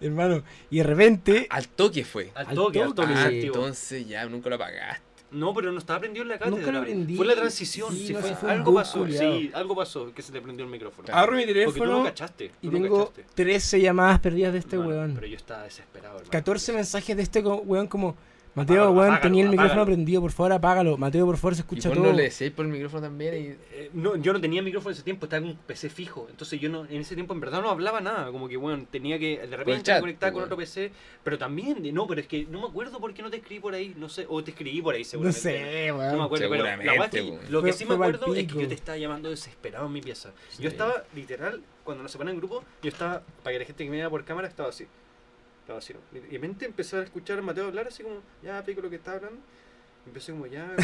Hermano, y de repente... Al toque fue. Al Al toque, al toque. Ah, entonces ya nunca lo apagaste. No, pero no estaba prendido en la cátedra. Nunca lo prendí. Fue la transición. Sí, sí, no, fue- fue algo pasó. culiao. Sí, algo pasó que se te prendió el micrófono. Agarro mi Porque tú no teléfono cachaste. y tú no tengo cachaste. 13 llamadas perdidas de este Hermano, weón. Pero yo estaba desesperado, hermano. 14 mensajes de este weón como... Mateo, Apágalo, weón, apágalo, tenía el micrófono apágalo. prendido, por favor apágalo. Mateo, por favor, se Y escucha vos todo. no le decíais por el micrófono también y... Eh, no, yo no tenía micrófono en ese tiempo, estaba con un PC fijo. Entonces yo no, en ese tiempo en verdad no hablaba nada. Como que, bueno, tenía que de repente chat, me conectaba con otro PC. Pero también, de- no, pero es que no me acuerdo por qué no te escribí por ahí. No sé, o te escribí por ahí No seguramente. sé, weón. No me acuerdo, pero la weón. lo que Fue- sí me acuerdo es que yo te estaba llamando desesperado en mi pieza. Sí. Yo estaba, literal, cuando nos separan en grupo, yo estaba, para que la gente que me vea por cámara, estaba así. Estaba. Y de repente empecé a escuchar a Mateo hablar así como, ya pico lo que estaba hablando. Empecé como ya.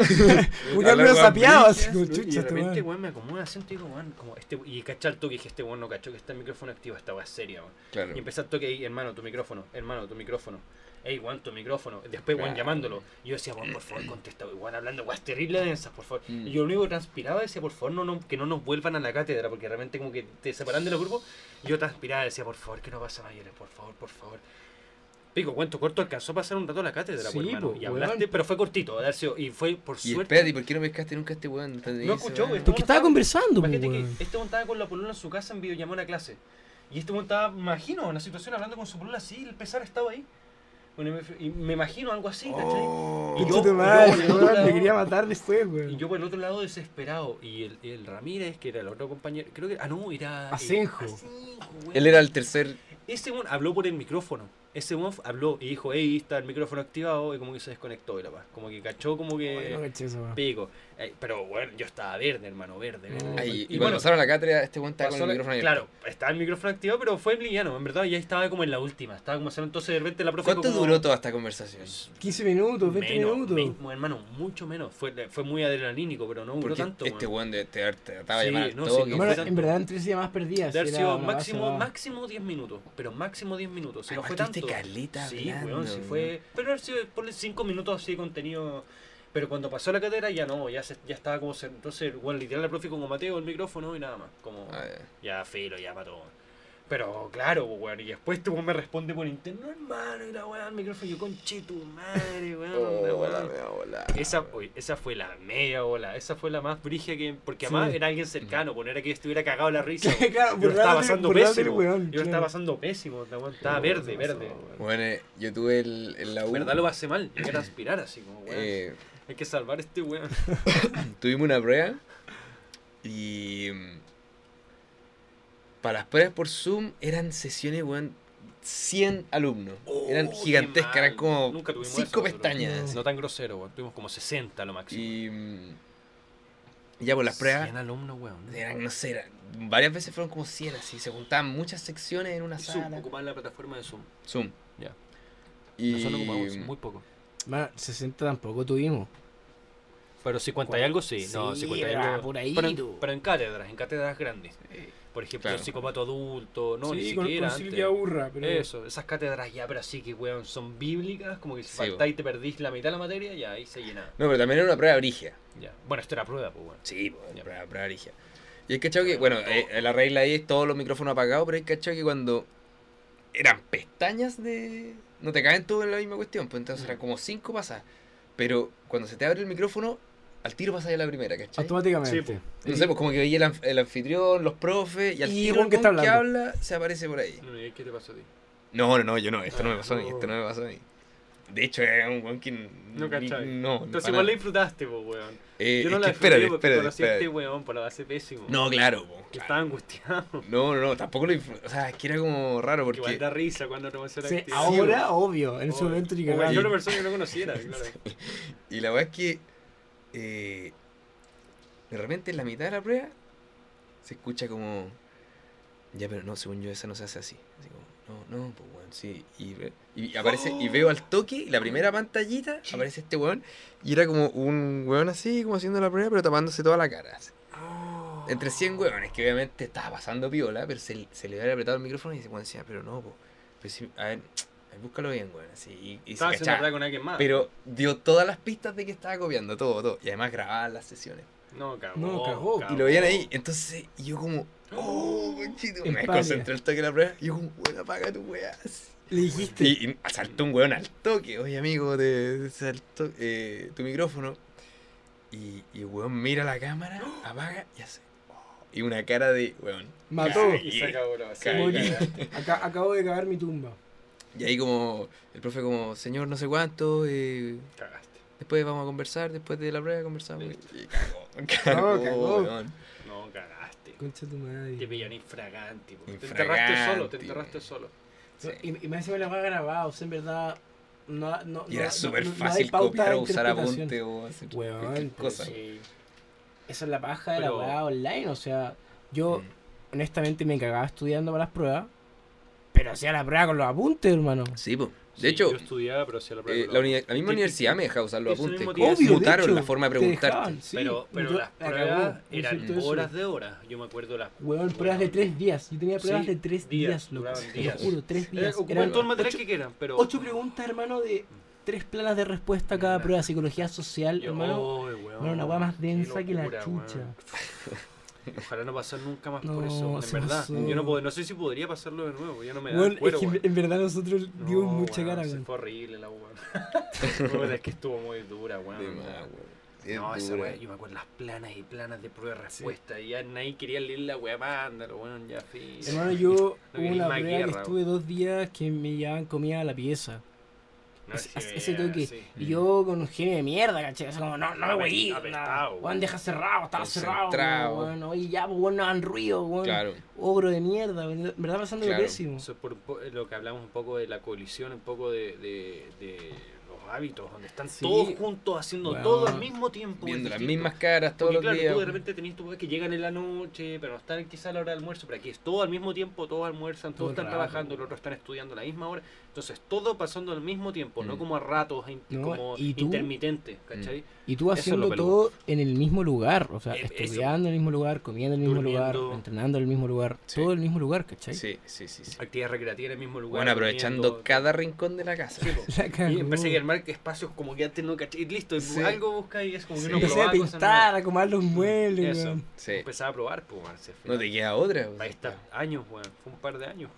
Así brillas, como y chucha, de este repente, weón. me acomoda asiento y digo, weón, como este, y cachar el toque y dije, este weón no cachó que está el micrófono activo, esta weá es seria, weón. Claro. Y empecé el toque ahí, hermano, tu micrófono, hermano, tu micrófono. Ey, weón, tu micrófono. Después, weón, llamándolo. Y yo decía, weón, por favor, contesta, weón, hablando weón, terribles densas, por favor. Mm. Y yo lo único que transpiraba decía, por favor, no, no, que no nos vuelvan a la cátedra, porque realmente como que te separan de los grupos. Y yo transpiraba decía, por favor, que no pasa mayores, por favor, por favor. Pico, cuento corto, alcanzó a pasar un rato a la cátedra, Sí, pues, hermano. po, y weón. hablaste, pero fue cortito, sido- y fue por Y suerte. espérate, ¿y por qué no pescaste nunca a este weón? No escuchó, güey. Porque estaba conversando, pues, Imagínate weón. que este weón estaba con la polola en su casa en videollamada a clase. Y este weón estaba, me imagino, en la situación hablando con su polola así, el pesar estaba ahí. Bueno, y me, y me imagino algo así, ¿cachai? Oh. Y yo- tu yo madre, por el otro weón, lado- me quería matar después, Y weón. yo por el otro lado desesperado. Y el, el Ramírez, que era el otro compañero, creo que. Ah, no, era. eh, Asenjo. Asenjo. Él era el tercer... Ese habló por el micrófono. Ese weón habló y dijo, hey, está el micrófono activado. Y como que se desconectó y la paz. Como que cachó, como que. No caché eso. Pico. Eh, pero bueno, yo estaba verde, hermano, verde, verde. No, Ay, y, y cuando bueno, pasaron la cátedra, este weón estaba con el la- micrófono abierto. Claro, estaba el micrófono activado, pero fue liviano, en verdad, ya estaba como en la última. Estaba como haciendo entonces de repente la profe. ¿Cuánto como- duró toda esta conversación? 15 minutos, 20 Menos, minutos. me- hermano, mucho menos. Fue, fue muy adrenalínico, pero no duró tanto. este weón de te, trataba de Sí, llamar no, sí, tanto. en verdad 13 llamadas perdidas. De máximo, máximo 10 minutos. Pero máximo 10 minutos. Si no fue tanto. Caleta Sí, hablando, weón, sí fue. Pero sido, ponle 5 minutos así de contenido. Pero cuando pasó la cátedra ya no, ya se, ya estaba como. se- Entonces, bueno, literal, el profe como Mateo, el micrófono y nada más. Como. Ah. Ya, filo, ya mató. Pero claro, pues, weón. Y después este weón me responde por internet, no hermano, y la weá, el micrófono. Yo, conche tu madre, weón. Hola, weá. hola. Esa, oye, esa fue la media ola, esa fue la más brigia que. Porque además Sí. era alguien cercano, poner que yo estuviera cagado la risa. claro, Yo lo estaba pasando pésimo. weón, Yo lo claro. estaba pasando pésimo, weón estaba verde, verde. Bueno, eh, yo tuve el, en la U. En verdad lo pasé mal, llegué a transpirar así como weón. eh, Hay que salvar a este weón. tuvimos una prueba y para las pruebas por Zoom eran sesiones, weón, 100 alumnos. eran Oh, qué gigantescas, eran como Nunca tuvimos 5 eso nosotros. pestañas. No tan grosero, weón. Tuvimos como 60 a lo máximo. Y ya por las pruebas 100 alumnos, weón. eran, no sé, eran- varias veces fueron como 100 así, se juntaban muchas secciones en una Y Zoom, sala. ocupaban la plataforma de Zoom. Zoom. Ya. Y Nosotros ocupamos muy poco. Mano, 60 tampoco tuvimos. Pero 50 y algo sí. no, Sí, 50 y algo. por ahí, Pero, pero en cátedras, en cátedras grandes. Por ejemplo, Claro. el psicopato adulto, no, ni sí, con, siquiera con antes. Silvia Urra, pero... Eso, esas cátedras ya, pero así que, weón, son bíblicas, como que si Sí, faltáis y te perdís la mitad de la materia, ya ahí se llena. No, pero también era una prueba brigia. Ya. Bueno, esto era prueba, pues, weón. Sí, pues, Ya. prueba, prueba brigia. Y hay cachado que, bueno, eh, la regla ahí es todos los micrófonos apagados, pero hay cachado que cuando eran pestañas de... No te caen todos en la misma cuestión, pues entonces Mm. eran como cinco pasas. Pero cuando se te abre el micrófono, al tiro pasa ya la primera, ¿cachai? Automáticamente. Sí, No sé, pues como que veía el, anf- el anfitrión, los profes, y al Y tiro el que está que hablando. habla se aparece por ahí. No, ¿y ¿Qué te pasó a ti? No, no, no, yo no, esto no me pasó a mí, esto no me pasó a mí. De hecho, es un weón que... No, cachai. No, Entonces igual la disfrutaste, pues, weón. Eh, Yo no la disfruté espérate, porque espérate, conocí a este weón, por la base pésimo. No, claro, po, Que claro. estaba angustiado. No, no, no, tampoco lo disfruté. O sea, es que era como raro Que igual porque. da risa cuando no se la Sí, ahora, obvio. En ese Obvio. momento ni O cagando. Yo una persona que no conociera, claro. Y la verdad es que. Eh, de repente en la mitad de la prueba se escucha como. Ya, pero no, según yo, esa no se hace así. Así como, no, no, pues weón, sí. Y, y aparece, y veo al toque, y la primera pantallita, aparece este weón, y era como un weón así, como haciendo la prueba, pero tapándose toda la cara. así. Entre 100 weones, que obviamente estaba pasando piola, pero se, se le había apretado el micrófono y se decía, pero no, a ver, a ver, búscalo bien, weón, así. Y, y se haciendo con alguien más. Pero dio todas las pistas de que estaba copiando, todo, todo. Y además grababan las sesiones. No, cagó. No, cagó. Y lo veían ahí. Entonces, y yo como, oh, conchito. En Me concentré al toque de la prueba. Y yo como, weón, apaga tu weá. Le dijiste. Y, y saltó un weón al toque. Oye, amigo, te saltó eh, tu micrófono. Y, y el weón mira la cámara, apaga y hace. oh, y una cara de, weón. Mató. Y se acabó la acabo de cagar mi tumba. Y ahí como, el profe como, señor no sé cuánto, eh, Cagaste. después vamos a conversar, después de la prueba conversamos. Y cagó, cagó, cagó. weón. No, cagaste. Concha tu Te madre. pillan infragante. po. Te Infragante, enterraste solo, te enterraste solo. Sí. Y, y me hace la va grabado, o sea, en verdad. No, no, Y era no- súper no- no fácil copiar o usar apunte o hacer Weón, cualquier pero cosa. Sí. Esa es la paja de Pero- la weá online, o sea, yo Mm. honestamente me cagaba estudiando para las pruebas, pero hacía la prueba con los apuntes, hermano. Sí, po. De Sí, hecho, yo estudiaba, pero hacía la prueba. eh, con la, los- uni- la misma Te- universidad me dejaba usar los apuntes. mismo te iba a ¿Cómo decir. mutaron la forma de te preguntarte? dejaban, sí. pero pero Yo- las pruebas eran eso. horas de horas. Yo me acuerdo las. Weón, pruebas de tres días. Yo tenía pruebas Sí, de tres días, días, loco. Te lo juro, tres Eh, días. Eran todo el material ocho, que quieran, pero. ocho preguntas, hermano, de tres planas de respuesta a cada prueba. Psicología social, Yo, hermano. oh, weón, una weá más densa que la chucha. Ojalá no pasar nunca más por No, eso, en verdad. pasó. Yo no, puedo, no sé si podría pasarlo de nuevo, ya no me da el cuero, es que weón. en verdad nosotros No, dimos mucha weón, cara, se weón. Fue horrible la weón. Es que estuvo muy dura, weón. No, esa weá, yo me acuerdo las planas y planas de prueba y respuesta. Y ya nadie quería leer la weá, mándalo, weón, ya fin. Hermano, yo No hubo una que estuve dos días que me llevaban comida a la pieza. No, ese- toque. sí. Y yo con un genio de mierda, ¿cachai? O sea, como, no, no me voy apestado, Weón, deja cerrado, estaba cerrado. Weón, oye, ya, pues, weón, no hagan ruido, weón. Claro. Ogro de mierda, en verdad pasando Claro. pésimo. Eso es por lo que hablamos un poco de la colisión, un poco de, de, de los hábitos, donde están Sí. todos juntos haciendo Weón. todo al mismo tiempo. Viendo las mismas caras todos Porque los claro, días. tú de repente tenés tu que llegan en la noche, pero no están quizá a la hora del almuerzo, pero aquí es todo al mismo tiempo, todos almuerzan, Todo todos el están rato, trabajando, los otros están estudiando a la misma hora. Entonces todo pasando al mismo tiempo, no Mm. como a ratos, in- No, como y tú- intermitente, ¿cachai? Y tú es haciendo todo en el mismo lugar, o sea, Eh, estudiando en el mismo lugar, comiendo en el mismo Durmiendo. lugar, entrenando en el mismo lugar, Sí. todo en el mismo lugar, ¿cachai? Sí, sí, sí. sí. Actividades recreativas en el mismo lugar. Bueno, aprovechando cada rincón de la casa. Sí. La. Y empecé a armar espacios como que antes no cachai. Y listo, y Sí. algo busca y es como que Sí. uno Empecé a pintar, a acomodar los muebles, Eso. Empezaba a probar, pues, No te queda otra. Ahí está, años, weón. Fue un par de años.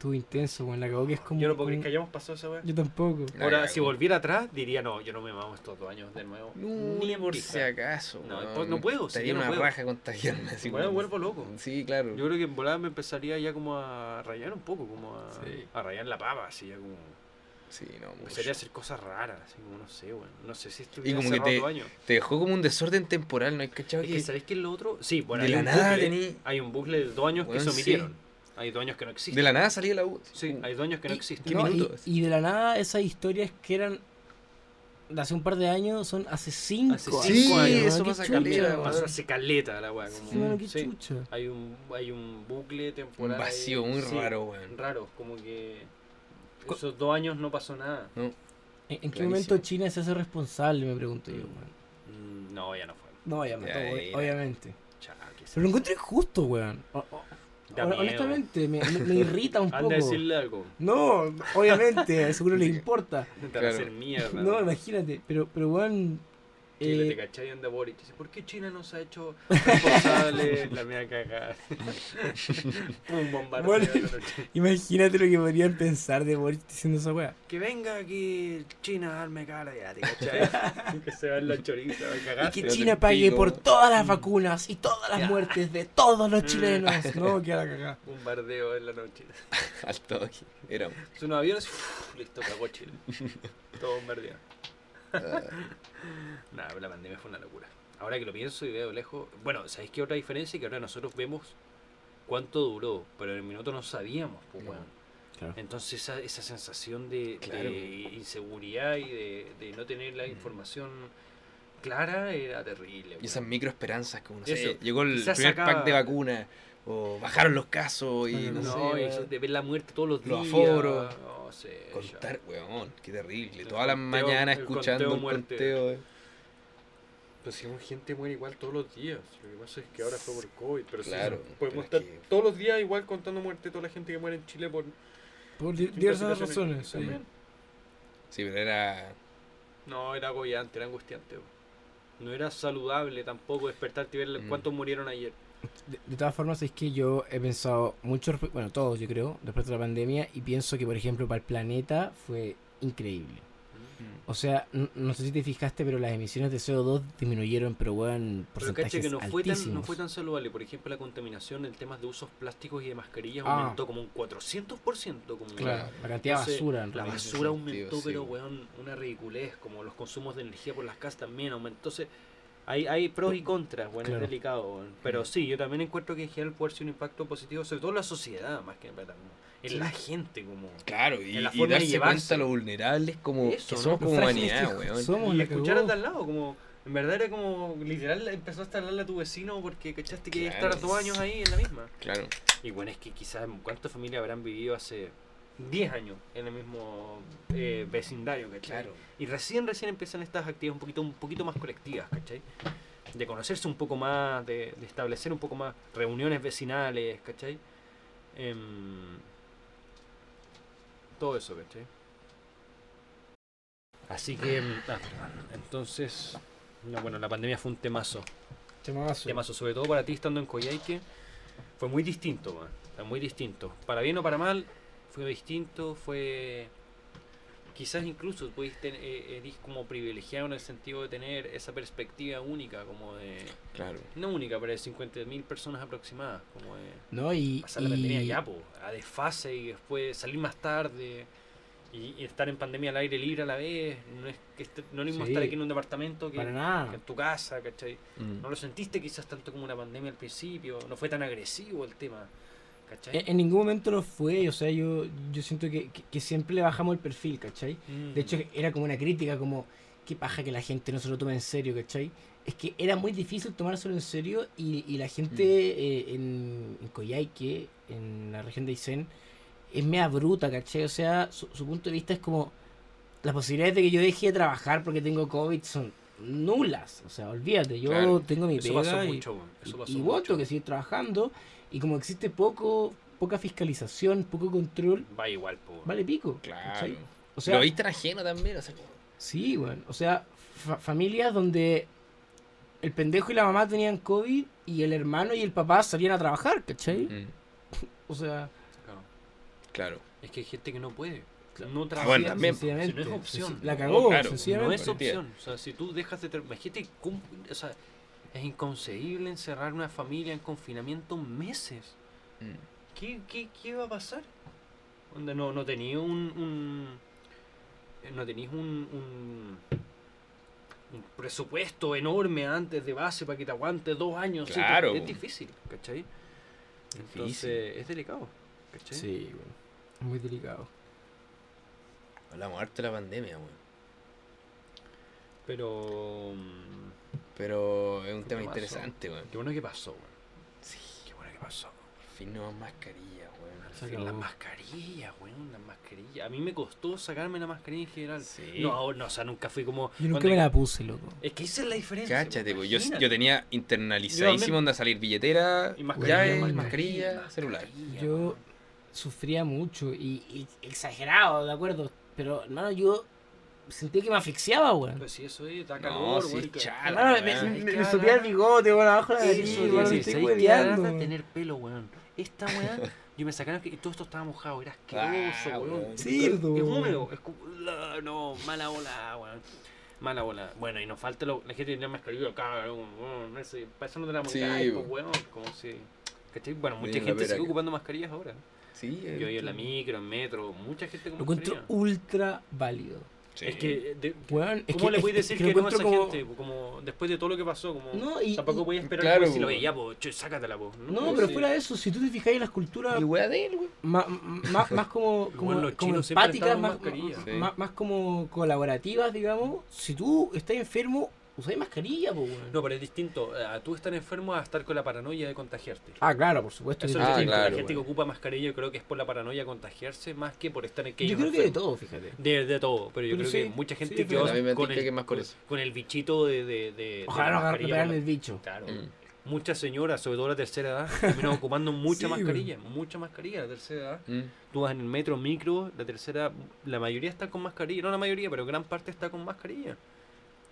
Estuvo intenso, weón. La cagó que es como. Yo no puedo creer que hayamos pasado esa weá. Yo tampoco. La Ahora, cagó. si volviera atrás, diría no, yo no me mamo estos dos años de nuevo. No, Ni por pija. si acaso. No, pues no puedo, Estaría no una puedo. raja contagiarme. Así Bueno, vuelvo loco. Sí, claro. Yo creo que en volada me empezaría ya como a rayar un poco, como a, Sí. a rayar la pava, así ya como. Sí, no, mucho. Empezaría a hacer cosas raras, así como no sé, weón. No sé si Y estuviera como que te, dos años. te dejó como un desorden temporal, ¿no hay cachado? Es que que, ¿sabéis qué es lo otro? Sí, bueno, de hay la un nada bucle, tení- hay un bucle de dos años que Weón, se sí. Hay dos años que no existen. De la nada salía la U. Sí, Uh, hay dos años que no existen. ¿Qué no, y- y, de la nada esas historias que eran de hace un par de años son hace cinco Hace cinco weón, años, eso qué pasa caleta. Pasó hace caleta la weá. Sí, Como, bueno, qué sí. chucha. hay, un, hay un bucle Un temporal. ahí, vacío muy sí, raro, weón. Raro, como que esos dos años no pasó nada. No, ¿En, en qué Clarísimo. momento China se hace responsable? Me pregunto yo. Weón. Mm, No, ya no fue. No, ya mató, Ya, ob- ya. obviamente. Pero lo encontré justo, weón. O- o-. honestamente, me, me- me irrita un Anda poco. a decirle algo. No, obviamente, seguro le importa. Te van a Claro. hacer mierda. No, imagínate. Pero, pero weón. Chile, eh, te cachai y anda Boric. ¿por qué China no se ha hecho responsable? la mía cagada. Un bombardeo Bueno. de la noche. imagínate lo que podrían pensar de Boris diciendo esa weá. Que venga aquí China, darme cara ya, ¿te cachai? que se va en la choriza, va a Y cagar. que Pero China pague pico. por todas las vacunas y todas las Ya. muertes de todos los chilenos. No, que la cagada. Bombardeo en la noche. al toque. Era. Son unos aviones, listo, cagó Chile. Todo bombardeado. Ah, Nada, pero la pandemia fue una locura. Ahora que lo pienso y veo lejos. Bueno, ¿sabéis qué otra diferencia? Que ahora nosotros vemos cuánto duró, pero en el minuto no sabíamos, pues, No. weón. Claro. Entonces, esa, esa sensación de, Claro. de inseguridad y de, de no tener la Mm. información clara era terrible. y esas weón. micro esperanzas, como no sé, Eso. llegó el Quizás primer sacaba- pack de vacuna, o bajaron los casos y No, no, No, sé, y de ver la muerte todos los, Los días. aforos. No sé. ya. contar, weón, qué terrible. El Todas las mañanas escuchando conteo el muerte. conteo. eh. Pero si gente muere igual todos los días. Lo que pasa es que ahora fue por COVID. Pero sí, Claro, podemos pero estar es que- todos los días igual contando muerte de toda la gente que muere en Chile por Por diversas razones. sí. También. Sí, pero era. No, era agobiante, era angustiante. bo. No era saludable tampoco despertarte y ver Mm. cuántos murieron ayer. De, de todas formas, es que yo he pensado mucho, bueno, todos yo creo, después de la pandemia, y pienso que, por ejemplo, para el planeta fue increíble. O sea, n- no sé si te fijaste, pero las emisiones de CO2 disminuyeron, pero weón, Pero porcentajes caché que no fue, tan, no fue tan saludable. Por ejemplo, la contaminación en temas de usos plásticos y de mascarillas Ah. aumentó como un 400%. Como Claro, la cantidad de basura. en La basura aumentó, sí, pero weón. weón, una ridiculez. Como los consumos de energía por las casas también aumentó. Entonces, hay, hay pros y contras, bueno, Claro. es delicado. Pero sí, yo también encuentro que en general puede ser un impacto positivo, sobre todo en la sociedad, más que en como en Sí. la gente. como Claro, y, En la y forma de darse cuenta lo vulnerables como Eso, que ¿no? somos como humanidad, weón. somos, y la escuchar al de al lado, como en verdad era como literal empezaste a hablarle a tu vecino porque cachaste que Claro. estar dos años ahí en la misma. Claro. Y bueno, es que quizás cuántas familias habrán vivido hace 10 años en el mismo eh, vecindario, ¿cachai? Claro. Y recién, recién empiezan estas actividades un poquito, un poquito más colectivas, ¿cachai? De conocerse un poco más, de, de establecer un poco más reuniones vecinales, ¿cachai? Em, todo eso, ¿cachai? Así que, em, ah, entonces, no, bueno, la pandemia fue un temazo. Temazo. Temazo, sobre todo para ti estando en Coyhaique, fue muy distinto, man. Fue muy distinto. Para bien o para mal, fue distinto, fue... Quizás incluso pudiste, eh, eres como privilegiado en el sentido de tener esa perspectiva única, como de... Claro. No única, pero de 50.000 personas aproximadas, como de ¿No? Y, pasar la pandemia ya, po, a desfase y después salir más tarde y, y estar en pandemia al aire libre a la vez. No es, que no es lo mismo Sí. estar aquí en un departamento que, para que nada. en tu casa, ¿cachai? Mm. No lo sentiste quizás tanto como una pandemia al principio, no fue tan agresivo el tema, ¿cachai? En, en ningún momento lo fue, o sea, yo, yo siento que, que- que siempre le bajamos el perfil, ¿cachai? Mm. De hecho, era como una crítica, como, qué paja que la gente no se lo tome en serio, ¿cachai? Es que era muy difícil tomárselo en serio y, y la gente eh, en, en Coyhaique, en la región de Aysén, es mea bruta, ¿cachai? O sea, su, su punto de vista es como, las posibilidades de que yo deje de trabajar porque tengo COVID son nulas, o sea, olvídate, yo Claro. tengo mi eso pega pasó y, mucho, weón, eso pasó y mucho. voto que sigue trabajando y como existe poco poca fiscalización, poco control, Va igual, po, weón. vale pico. Claro. ¿cachai? O lo sea, viste ajeno también, o sea, sí, bueno, o sea, fa- familias donde el pendejo y la mamá tenían COVID y el hermano y el papá salían a trabajar, ¿cachai? Mm, O sea, Claro. Claro. Es que hay gente que no puede, no trabaja. bueno, también, Si no es sencillamente, opción. La cagó, claro, No es opción. O sea, si tú dejas de... Imagínate, o sea, es inconcebible encerrar una familia en confinamiento meses. Mm. ¿Qué, qué, qué va a pasar? Onda, no, no tenía un, un, no tenéis un, un, un presupuesto enorme antes de base para que te aguante dos años. sí, Claro. es difícil, ¿cachai? Entonces, es delicado, ¿cachai? Sí, weón. Muy delicado. Hablamos harto de la pandemia, weón. Pero. Pero es un ¿Qué tema interesante, weón. Qué bueno que pasó, weón. Sí. Qué bueno que pasó. Por fin no más mascarillas, weón. Las mascarillas, weón, las mascarillas. A mí me costó sacarme la mascarilla en general. Sí. No, no, o sea, nunca fui como. Yo nunca me la puse, loco. Es que esa es la diferencia. Cáchate, pues. Yo, yo tenía internalizadísimo onda salir billetera, Y mascarilla, llave, mascarilla, mascarilla, celular. mascarilla, Yo weón. sufría mucho y, y exagerado, ¿de acuerdo? Pero, hermano, yo sentí que me asfixiaba, weón. Pues sí, eso es, da No, calor, sí, weón, chala, me, weón. me- subía el bigote, weón, abajo de la nariz, weón, sí, me estoy weón. tener pelo, weón. Esta weá, yo me sacaron que y todo esto estaba mojado, era asqueroso, Ah, weón. weón. Es weón. húmedo, es no, mala bola, weón. Mala bola. Bueno, y nos falta lo, la gente tenía mascarilla acá, weón, no sé, para eso no tenemos Sí, sí, po. weón, como si... ¿Cachai? Bueno, mucha gente sigue acá. ocupando mascarillas ahora. Sí, Yo en la eh, micro, en metro, mucha gente con Lo encuentro ultra válido. Sí. Es que, de- ¿cómo que, le es decir que que, no a esa como... gente? Como después de todo lo que pasó, como No, y- tampoco voy a esperar claro, si lo veía, po, che, sácatela, po. No, pero Sí. fuera de eso, si tú te fijas en las culturas Y weá de él, weón. más, más, más como, como, Bueno, como empáticas. Sí. más, más como colaborativas, digamos, si tú estás enfermo, usáis mascarilla, po, weón. No, pero es distinto a tú estar enfermo a estar con la paranoia de contagiarte. Ah, claro, por supuesto. Eso es Ah, distinto. claro, la gente bueno. que ocupa mascarilla yo creo que es por la paranoia de contagiarse más que por estar en que Yo creo que de todo, fíjate. De, de todo, pero yo Pero creo sí, que mucha gente sí, con el, que más con, eso. con el bichito de, de, de, de Ojalá la no mascarilla, el bicho. la- Claro. Mm. Muchas señoras, sobre todo la tercera edad, terminan ocupando mucha Sí, mascarilla, mucha mascarilla la tercera edad. Mm. Tú vas en el metro, micro, la tercera, la mayoría está con mascarilla, no la mayoría, pero gran parte está con mascarilla.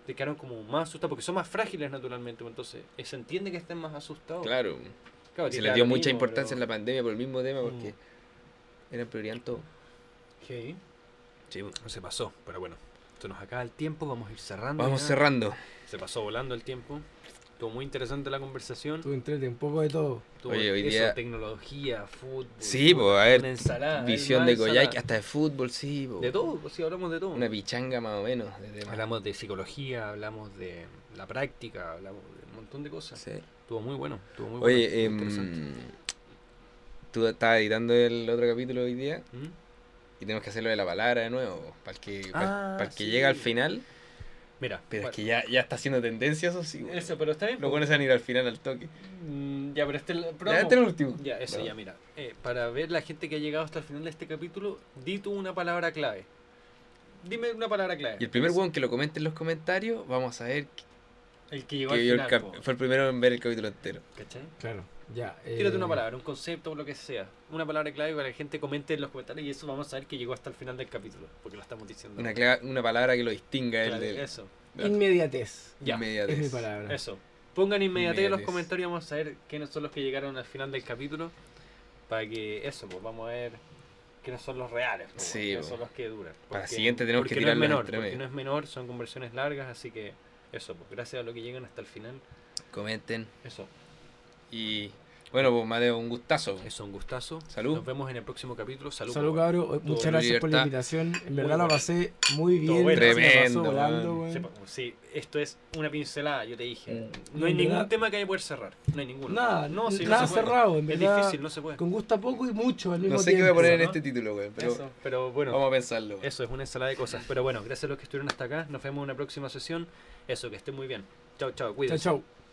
Te quedaron como más asustados porque son más frágiles naturalmente, pues, entonces eh, se entiende que estén más asustados. Claro. Claro, Se les dio mucha mismo, importancia en la pandemia por el mismo tema Mm. porque eran prioridad todo. Sí, Sí, weón. no se pasó, pero bueno, esto nos acaba el tiempo, vamos a ir cerrando. Vamos ya. cerrando. Se pasó volando el tiempo. Estuvo muy interesante la conversación. Tú entrete un poco de todo. Estuvo Oye, hoy eso, día- tecnología, fútbol. Sí, pues, a ver, una ensalada, Visión de. Goyay, hasta de fútbol, sí. po. De todo, pues sí, hablamos de todo. Una pichanga más o menos. De. Hablamos de psicología, hablamos de la práctica, hablamos de un montón de cosas. Sí. Estuvo muy bueno, estuvo muy Oye, bueno. interesante. tú estabas editando el otro capítulo hoy día ¿Mm? y tenemos que hacerlo de la palabra de nuevo. Para el que, para, Ah, el que sí. llega al final. Mira, Pero bueno, es que ya, ya está haciendo tendencia, eso sí. eso, pero está bien. Lo pones a ir al final al toque. Mm, Ya, pero este es el Ya, promo. este es el último. Ya, eso, No. ya, mira. eh, para ver la gente que ha llegado hasta el final de este capítulo, di tú una palabra clave. Dime una palabra clave. Y el primer weón que lo comente en los comentarios, vamos a ver El que llegó que al el final, fue el primero en ver el capítulo entero. ¿cachai? Claro, ya. Tírate eh, una palabra, un concepto o lo que sea. Una palabra clave para que la gente comente en los comentarios y eso vamos a ver que llegó hasta el final del capítulo, porque lo estamos diciendo. Una, una palabra que lo distinga Claro, el de Eso, Inmediatez. ya, inmediatez. Es mi palabra. eso. Pongan inmediatez en los comentarios, vamos a ver quiénes son los que llegaron al final del capítulo. Para que eso, pues vamos a ver quiénes son los reales, pues, Sí, quiénes po. son los que duran. Para Porque- siguiente tenemos que porque no menor, entre porque no es menor, son conversiones largas, así que eso, pues gracias a lo que llegan hasta el final. Comenten. Eso, Y bueno, pues Mateo, un gustazo. eso, un gustazo. Salud. Nos vemos en el próximo capítulo. Salud. Salud, cabros. Todo Muchas gracias por la invitación. En verdad la pasé muy bien. bueno. pasó Tremendo, volando, Sí, esto es una pincelada, yo te dije. Mm. No hay ningún verdad- tema que haya poder cerrar. No hay ninguno. Nada, no, sí, no nada se puede. cerrado. En Es verdad, difícil, no se puede. con gusto a poco y mucho al mismo No sé qué voy a poner en ¿no? este título, güey, pero Eso, pero bueno, vamos a pensarlo. eso es una ensalada de cosas. Pero bueno, gracias a los que estuvieron hasta acá. Nos vemos en una próxima sesión. Eso, que estén muy bien. Chao, chao, Chao, cuídense. chao.